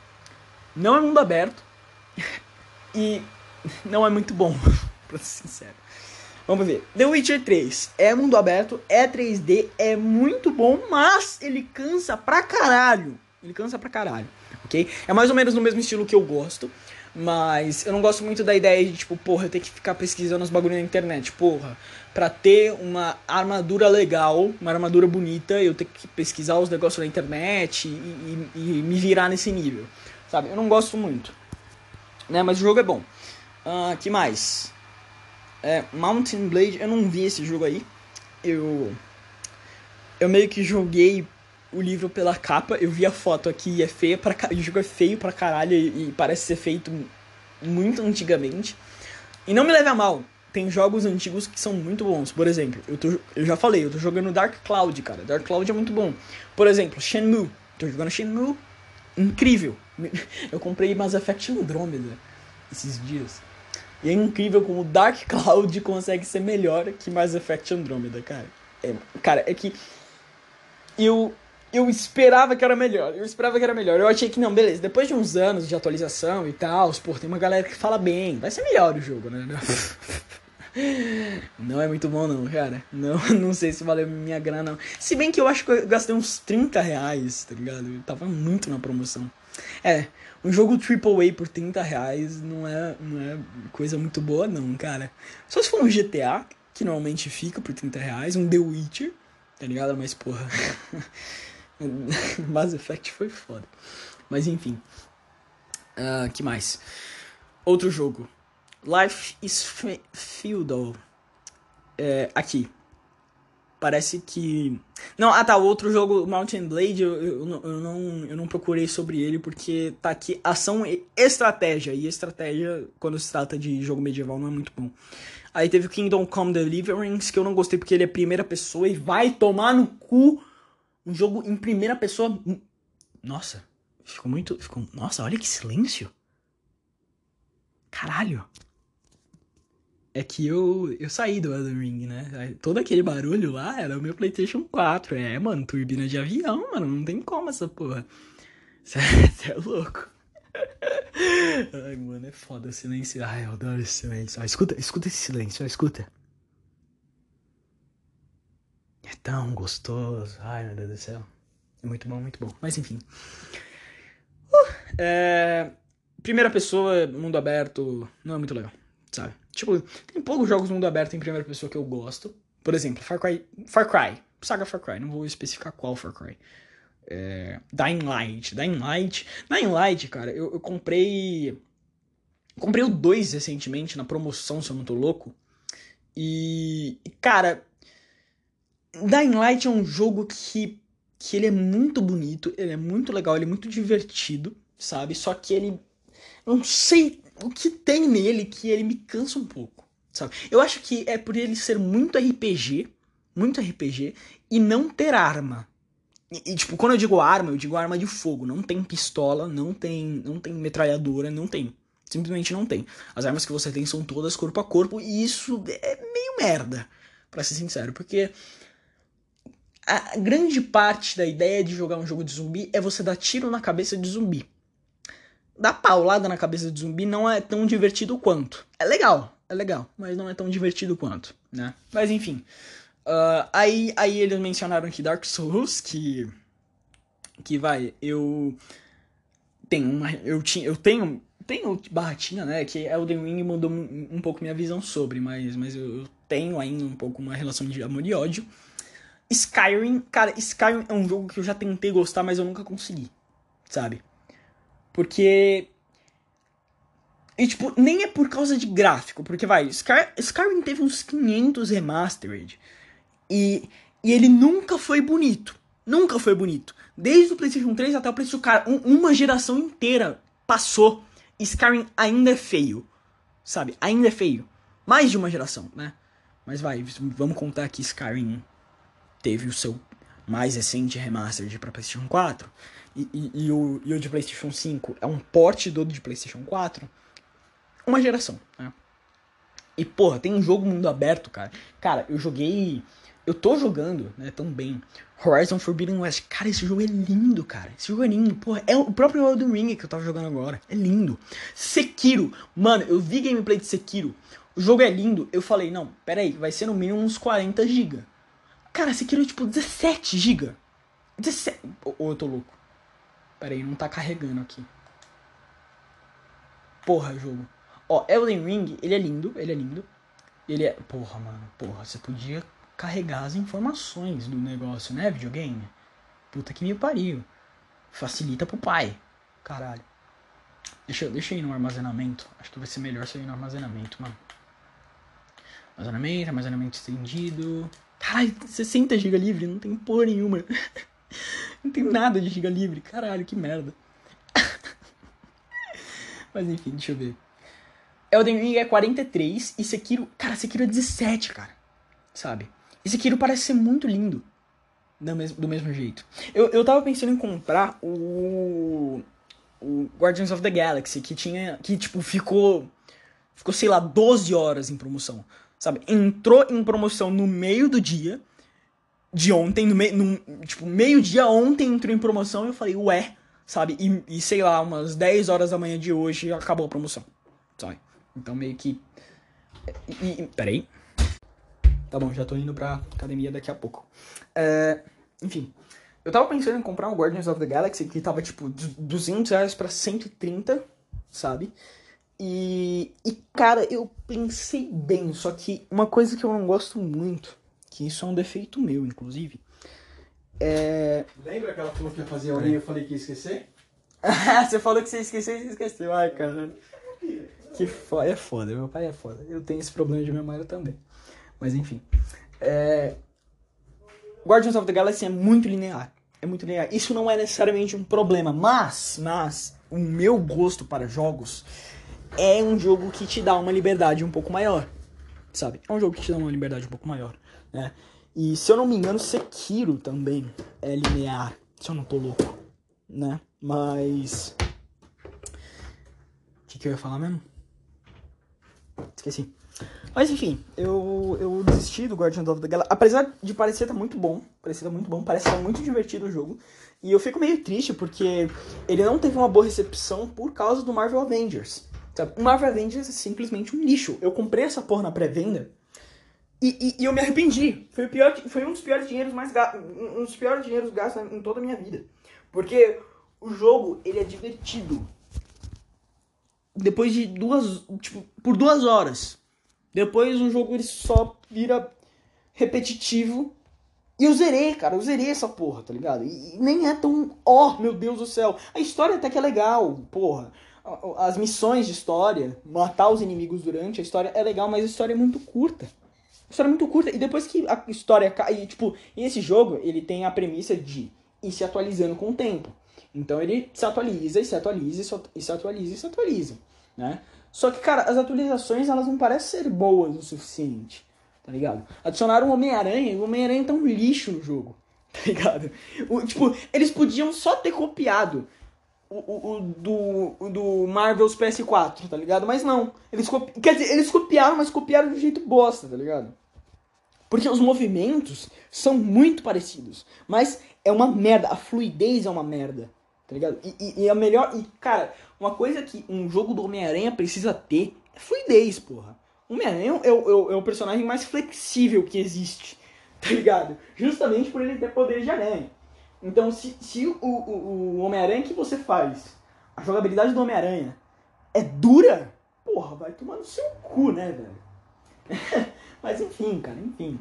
não é mundo aberto e não é muito bom, pra ser sincero. Vamos ver. The Witcher 3 é mundo aberto, é 3D, é muito bom, mas ele cansa pra caralho. Ele cansa pra caralho, ok? É mais ou menos no mesmo estilo que eu gosto. Mas eu não gosto muito da ideia de, tipo, porra, eu ter que ficar pesquisando os bagulho na internet. Porra, pra ter uma armadura legal, uma armadura bonita, eu ter que pesquisar os negócios na internet e, e, e me virar nesse nível. Sabe? Eu não gosto muito. Né? Mas o jogo é bom. Uh, que mais? É, Mountain Blade, eu não vi esse jogo aí. Eu. Eu meio que joguei o livro pela capa. Eu vi a foto aqui e é feia pra O jogo é feio pra caralho e, e parece ser feito muito antigamente. E não me leve a mal, tem jogos antigos que são muito bons. Por exemplo, eu, tô, eu já falei, eu tô jogando Dark Cloud, cara. Dark Cloud é muito bom. Por exemplo, Shenmue. Tô jogando Shenmue. Incrível. Eu comprei Mass Effect Andromeda esses dias. E é incrível como Dark Cloud consegue ser melhor que Mass Effect Andromeda, cara. É, cara, é que eu eu esperava que era melhor. Eu esperava que era melhor. Eu achei que não, beleza. Depois de uns anos de atualização e tal, pô, tem uma galera que fala bem. Vai ser melhor o jogo, né? Não é muito bom não, cara. Não, não sei se valeu minha grana não. Se bem que eu acho que eu gastei uns 30 reais, tá ligado? Eu tava muito na promoção. É, um jogo AAA por 30 reais não é, não é coisa muito boa não, cara. Só se for um GTA, que normalmente fica por 30 reais, um The Witcher, tá ligado? Mas porra... Mass Effect foi foda. Mas enfim. Uh, que mais? Outro jogo. Life is Feudal. É, aqui. Parece que. Não, ah tá, o outro jogo, Mountain Blade, eu, eu, eu, não, eu não procurei sobre ele porque tá aqui ação e estratégia. E estratégia, quando se trata de jogo medieval, não é muito bom. Aí teve o Kingdom Come Deliverance, que eu não gostei porque ele é primeira pessoa e vai tomar no cu um jogo em primeira pessoa. Nossa, ficou muito. Ficou... Nossa, olha que silêncio. Caralho. É que eu, eu saí do Elden Ring, né? Todo aquele barulho lá era o meu PlayStation 4. É, mano, turbina de avião, mano. Não tem como essa porra. Você é louco. Ai, mano, é foda o silêncio. Ai, eu adoro esse silêncio. Ó, escuta, escuta esse silêncio, ó, escuta. É tão gostoso. Ai, meu Deus do céu. É muito bom, muito bom. Mas enfim. Uh, é... Primeira pessoa, mundo aberto, não é muito legal, sabe? Tipo, tem poucos jogos mundo aberto em primeira pessoa que eu gosto. Por exemplo, Far Cry. Far Cry. Saga Far Cry. Não vou especificar qual Far Cry. É... Dying Light. Dying Light. Dying Light, cara, eu, eu comprei. Comprei o 2 recentemente, na promoção, se eu não tô louco. E. Cara, Dying Light é um jogo que, que ele é muito bonito, ele é muito legal, ele é muito divertido, sabe? Só que ele. Não sei o que tem nele que ele me cansa um pouco, sabe? Eu acho que é por ele ser muito RPG, muito RPG, e não ter arma. E, e, tipo, quando eu digo arma, eu digo arma de fogo. Não tem pistola, não tem, não tem metralhadora, não tem. Simplesmente não tem. As armas que você tem são todas corpo a corpo, e isso é meio merda, para ser sincero, porque a grande parte da ideia de jogar um jogo de zumbi é você dar tiro na cabeça de zumbi. Dar paulada na cabeça de zumbi não é tão divertido quanto. É legal, é legal, mas não é tão divertido quanto, né? Mas enfim. Uh, aí, aí eles mencionaram aqui Dark Souls, que. Que vai, eu. Tenho uma. Eu, tinha, eu tenho. Tenho barratinha, né? Que Elden Ring mudou um, um pouco minha visão sobre, mas, mas eu, eu tenho ainda um pouco uma relação de amor e ódio. Skyrim, cara, Skyrim é um jogo que eu já tentei gostar, mas eu nunca consegui, sabe? Porque. E, tipo, nem é por causa de gráfico, porque vai, Sky, Skyrim teve uns 500 remastered. E, e ele nunca foi bonito. Nunca foi bonito. Desde o PlayStation 3 até o PlayStation 4, um, uma geração inteira passou. Skyrim ainda é feio. Sabe? Ainda é feio. Mais de uma geração, né? Mas vai, vamos contar que Skyrim teve o seu mais recente remaster para PlayStation 4 e, e, e, o, e o de PlayStation 5 é um porte do de PlayStation 4, uma geração, né? E porra, tem um jogo mundo aberto, cara. Cara, eu joguei. Eu tô jogando, né, também. Horizon Forbidden West. Cara, esse jogo é lindo, cara. Esse jogo é lindo. Porra, é o próprio Elden Ring que eu tava jogando agora. É lindo. Sekiro. Mano, eu vi gameplay de Sekiro. O jogo é lindo. Eu falei, não, pera aí, vai ser no mínimo uns 40 GB. Cara, aqui era tipo 17 GB. 17. Ou eu tô louco. Pera aí, não tá carregando aqui. Porra, jogo. Ó, Elden Ring, ele é lindo, ele é lindo. Ele é. Porra, mano, porra, você podia carregar as informações do negócio, né, videogame? Puta que me pariu. Facilita pro pai. Caralho. Deixa, deixa eu ir no armazenamento. Acho que vai ser melhor se eu ir no armazenamento, mano. Armazenamento, armazenamento estendido. Caralho, 60 GB livre, não tem porra nenhuma. não tem nada de GB livre. Caralho, que merda. Mas enfim, deixa eu ver. Elden Ring é 43 e Sekiro. Cara, Sekiro é 17, cara. Sabe? E Sekiro parece ser muito lindo. Do mesmo, do mesmo jeito. Eu, eu tava pensando em comprar o. O Guardians of the Galaxy, que tinha. Que, tipo, ficou. Ficou, sei lá, 12 horas em promoção sabe? Entrou em promoção no meio do dia de ontem, no meio, no, tipo, meio-dia ontem entrou em promoção e eu falei, ué, sabe? E, e, sei lá, umas 10 horas da manhã de hoje acabou a promoção, sabe? Então meio que. E, e, peraí. Tá bom, já tô indo pra academia daqui a pouco. É, enfim, eu tava pensando em comprar um Guardians of the Galaxy que tava tipo 200 reais pra 130, sabe? E, e, cara, eu pensei bem, só que uma coisa que eu não gosto muito, que isso é um defeito meu, inclusive, é. Lembra que ela falou que ia fazer a e eu falei que ia esquecer? você falou que você esqueceu e você esqueceu. Ai, cara. Que foda, é foda, meu pai é foda. Eu tenho esse problema de memória também. Mas enfim. É... Guardians of the Galaxy é muito linear. É muito linear. Isso não é necessariamente um problema, mas, mas, o meu gosto para jogos é um jogo que te dá uma liberdade um pouco maior, sabe? É um jogo que te dá uma liberdade um pouco maior, né? E se eu não me engano, Sekiro também é linear, se eu não tô louco, né? Mas. O que, que eu ia falar mesmo? Esqueci. Mas enfim, eu, eu desisti do Guardian of the Galaxy. Apesar de parecer tá muito bom, parecer tá muito bom, parece tá muito divertido o jogo. E eu fico meio triste porque ele não teve uma boa recepção por causa do Marvel Avengers. Sabe? Marvel Avengers é simplesmente um lixo. Eu comprei essa porra na pré-venda e, e, e, eu me arrependi. Foi, o pior, foi um dos piores dinheiros mais um dos piores dinheiros gastos em toda a minha vida. Porque o jogo, ele é divertido. Depois de duas, tipo, por duas horas. Depois o jogo ele só vira repetitivo. E eu zerei, cara, eu zerei essa porra, tá ligado? E, e nem é tão, ó, oh, meu Deus do céu. A história até que é legal, porra as missões de história, matar os inimigos durante a história é legal, mas a história é muito curta. A história é muito curta. E depois que a história cai. Tipo, esse jogo, ele tem a premissa de ir se atualizando com o tempo. Então ele se atualiza e se atualiza e se atualiza e se atualiza. Né? Só que, cara, as atualizações elas não parecem ser boas o suficiente. Tá ligado? Adicionaram o Homem-Aranha e o Homem-Aranha tá um lixo no jogo. Tá ligado? O, tipo, eles podiam só ter copiado o, o, do, do Marvel's PS4, tá ligado? Mas não. Eles. Quer dizer, eles copiaram, mas copiaram de jeito bosta, tá ligado? Porque os movimentos são muito parecidos. Mas é uma merda. A fluidez é uma merda. Tá ligado? E, e, e a melhor. E, cara, uma coisa que um jogo do Homem-Aranha precisa ter é fluidez, porra. O Homem-Aranha é, o- é o personagem mais flexível que existe, tá ligado? Justamente por ele ter poderes de aranha. Então, se, se o, o, o Homem-Aranha que você faz, a jogabilidade do Homem-Aranha é dura, porra, vai tomar no seu cu, né, velho? Mas enfim, cara, enfim.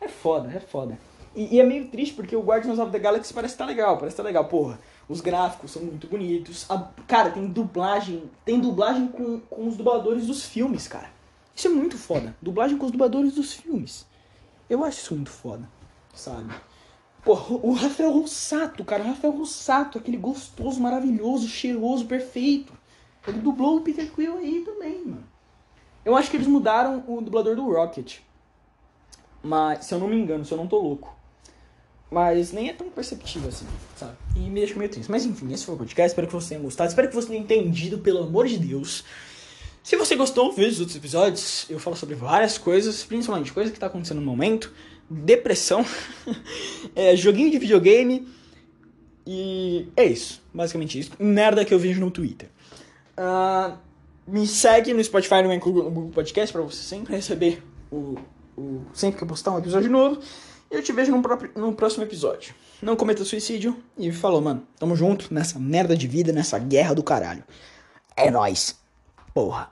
É foda, é foda. E, e é meio triste porque o Guardians of the Galaxy parece estar legal, parece estar legal, porra. Os gráficos são muito bonitos. A- cara, tem dublagem. Tem dublagem com, com os dubladores dos filmes, cara. Isso é muito foda. Dublagem com os dubladores dos filmes. Eu acho isso muito foda, sabe? Porra, o Rafael Rossato, cara, o Rafael Rossato, aquele gostoso, maravilhoso, cheiroso, perfeito. Ele dublou o Peter Quill aí também, mano. Eu acho que eles mudaram o dublador do Rocket. Mas, se eu não me engano, se eu não tô louco. Mas nem é tão perceptível assim, sabe? E me deixa meio triste. Mas enfim, esse foi o podcast. Espero que você tenha gostado. Espero que você tenha entendido, pelo amor de Deus. Se você gostou, veja os outros episódios. Eu falo sobre várias coisas, principalmente coisas que tá acontecendo no momento. Depressão, é, joguinho de videogame. E é isso, basicamente isso. Merda que eu vejo no Twitter. Ah, me segue no Spotify no Google no Google Podcast pra você sempre receber o, o sempre que eu postar um episódio novo. E eu te vejo no, próprio, no próximo episódio. Não cometa suicídio. E falou, mano. Tamo junto nessa merda de vida, nessa guerra do caralho. É nóis. Porra.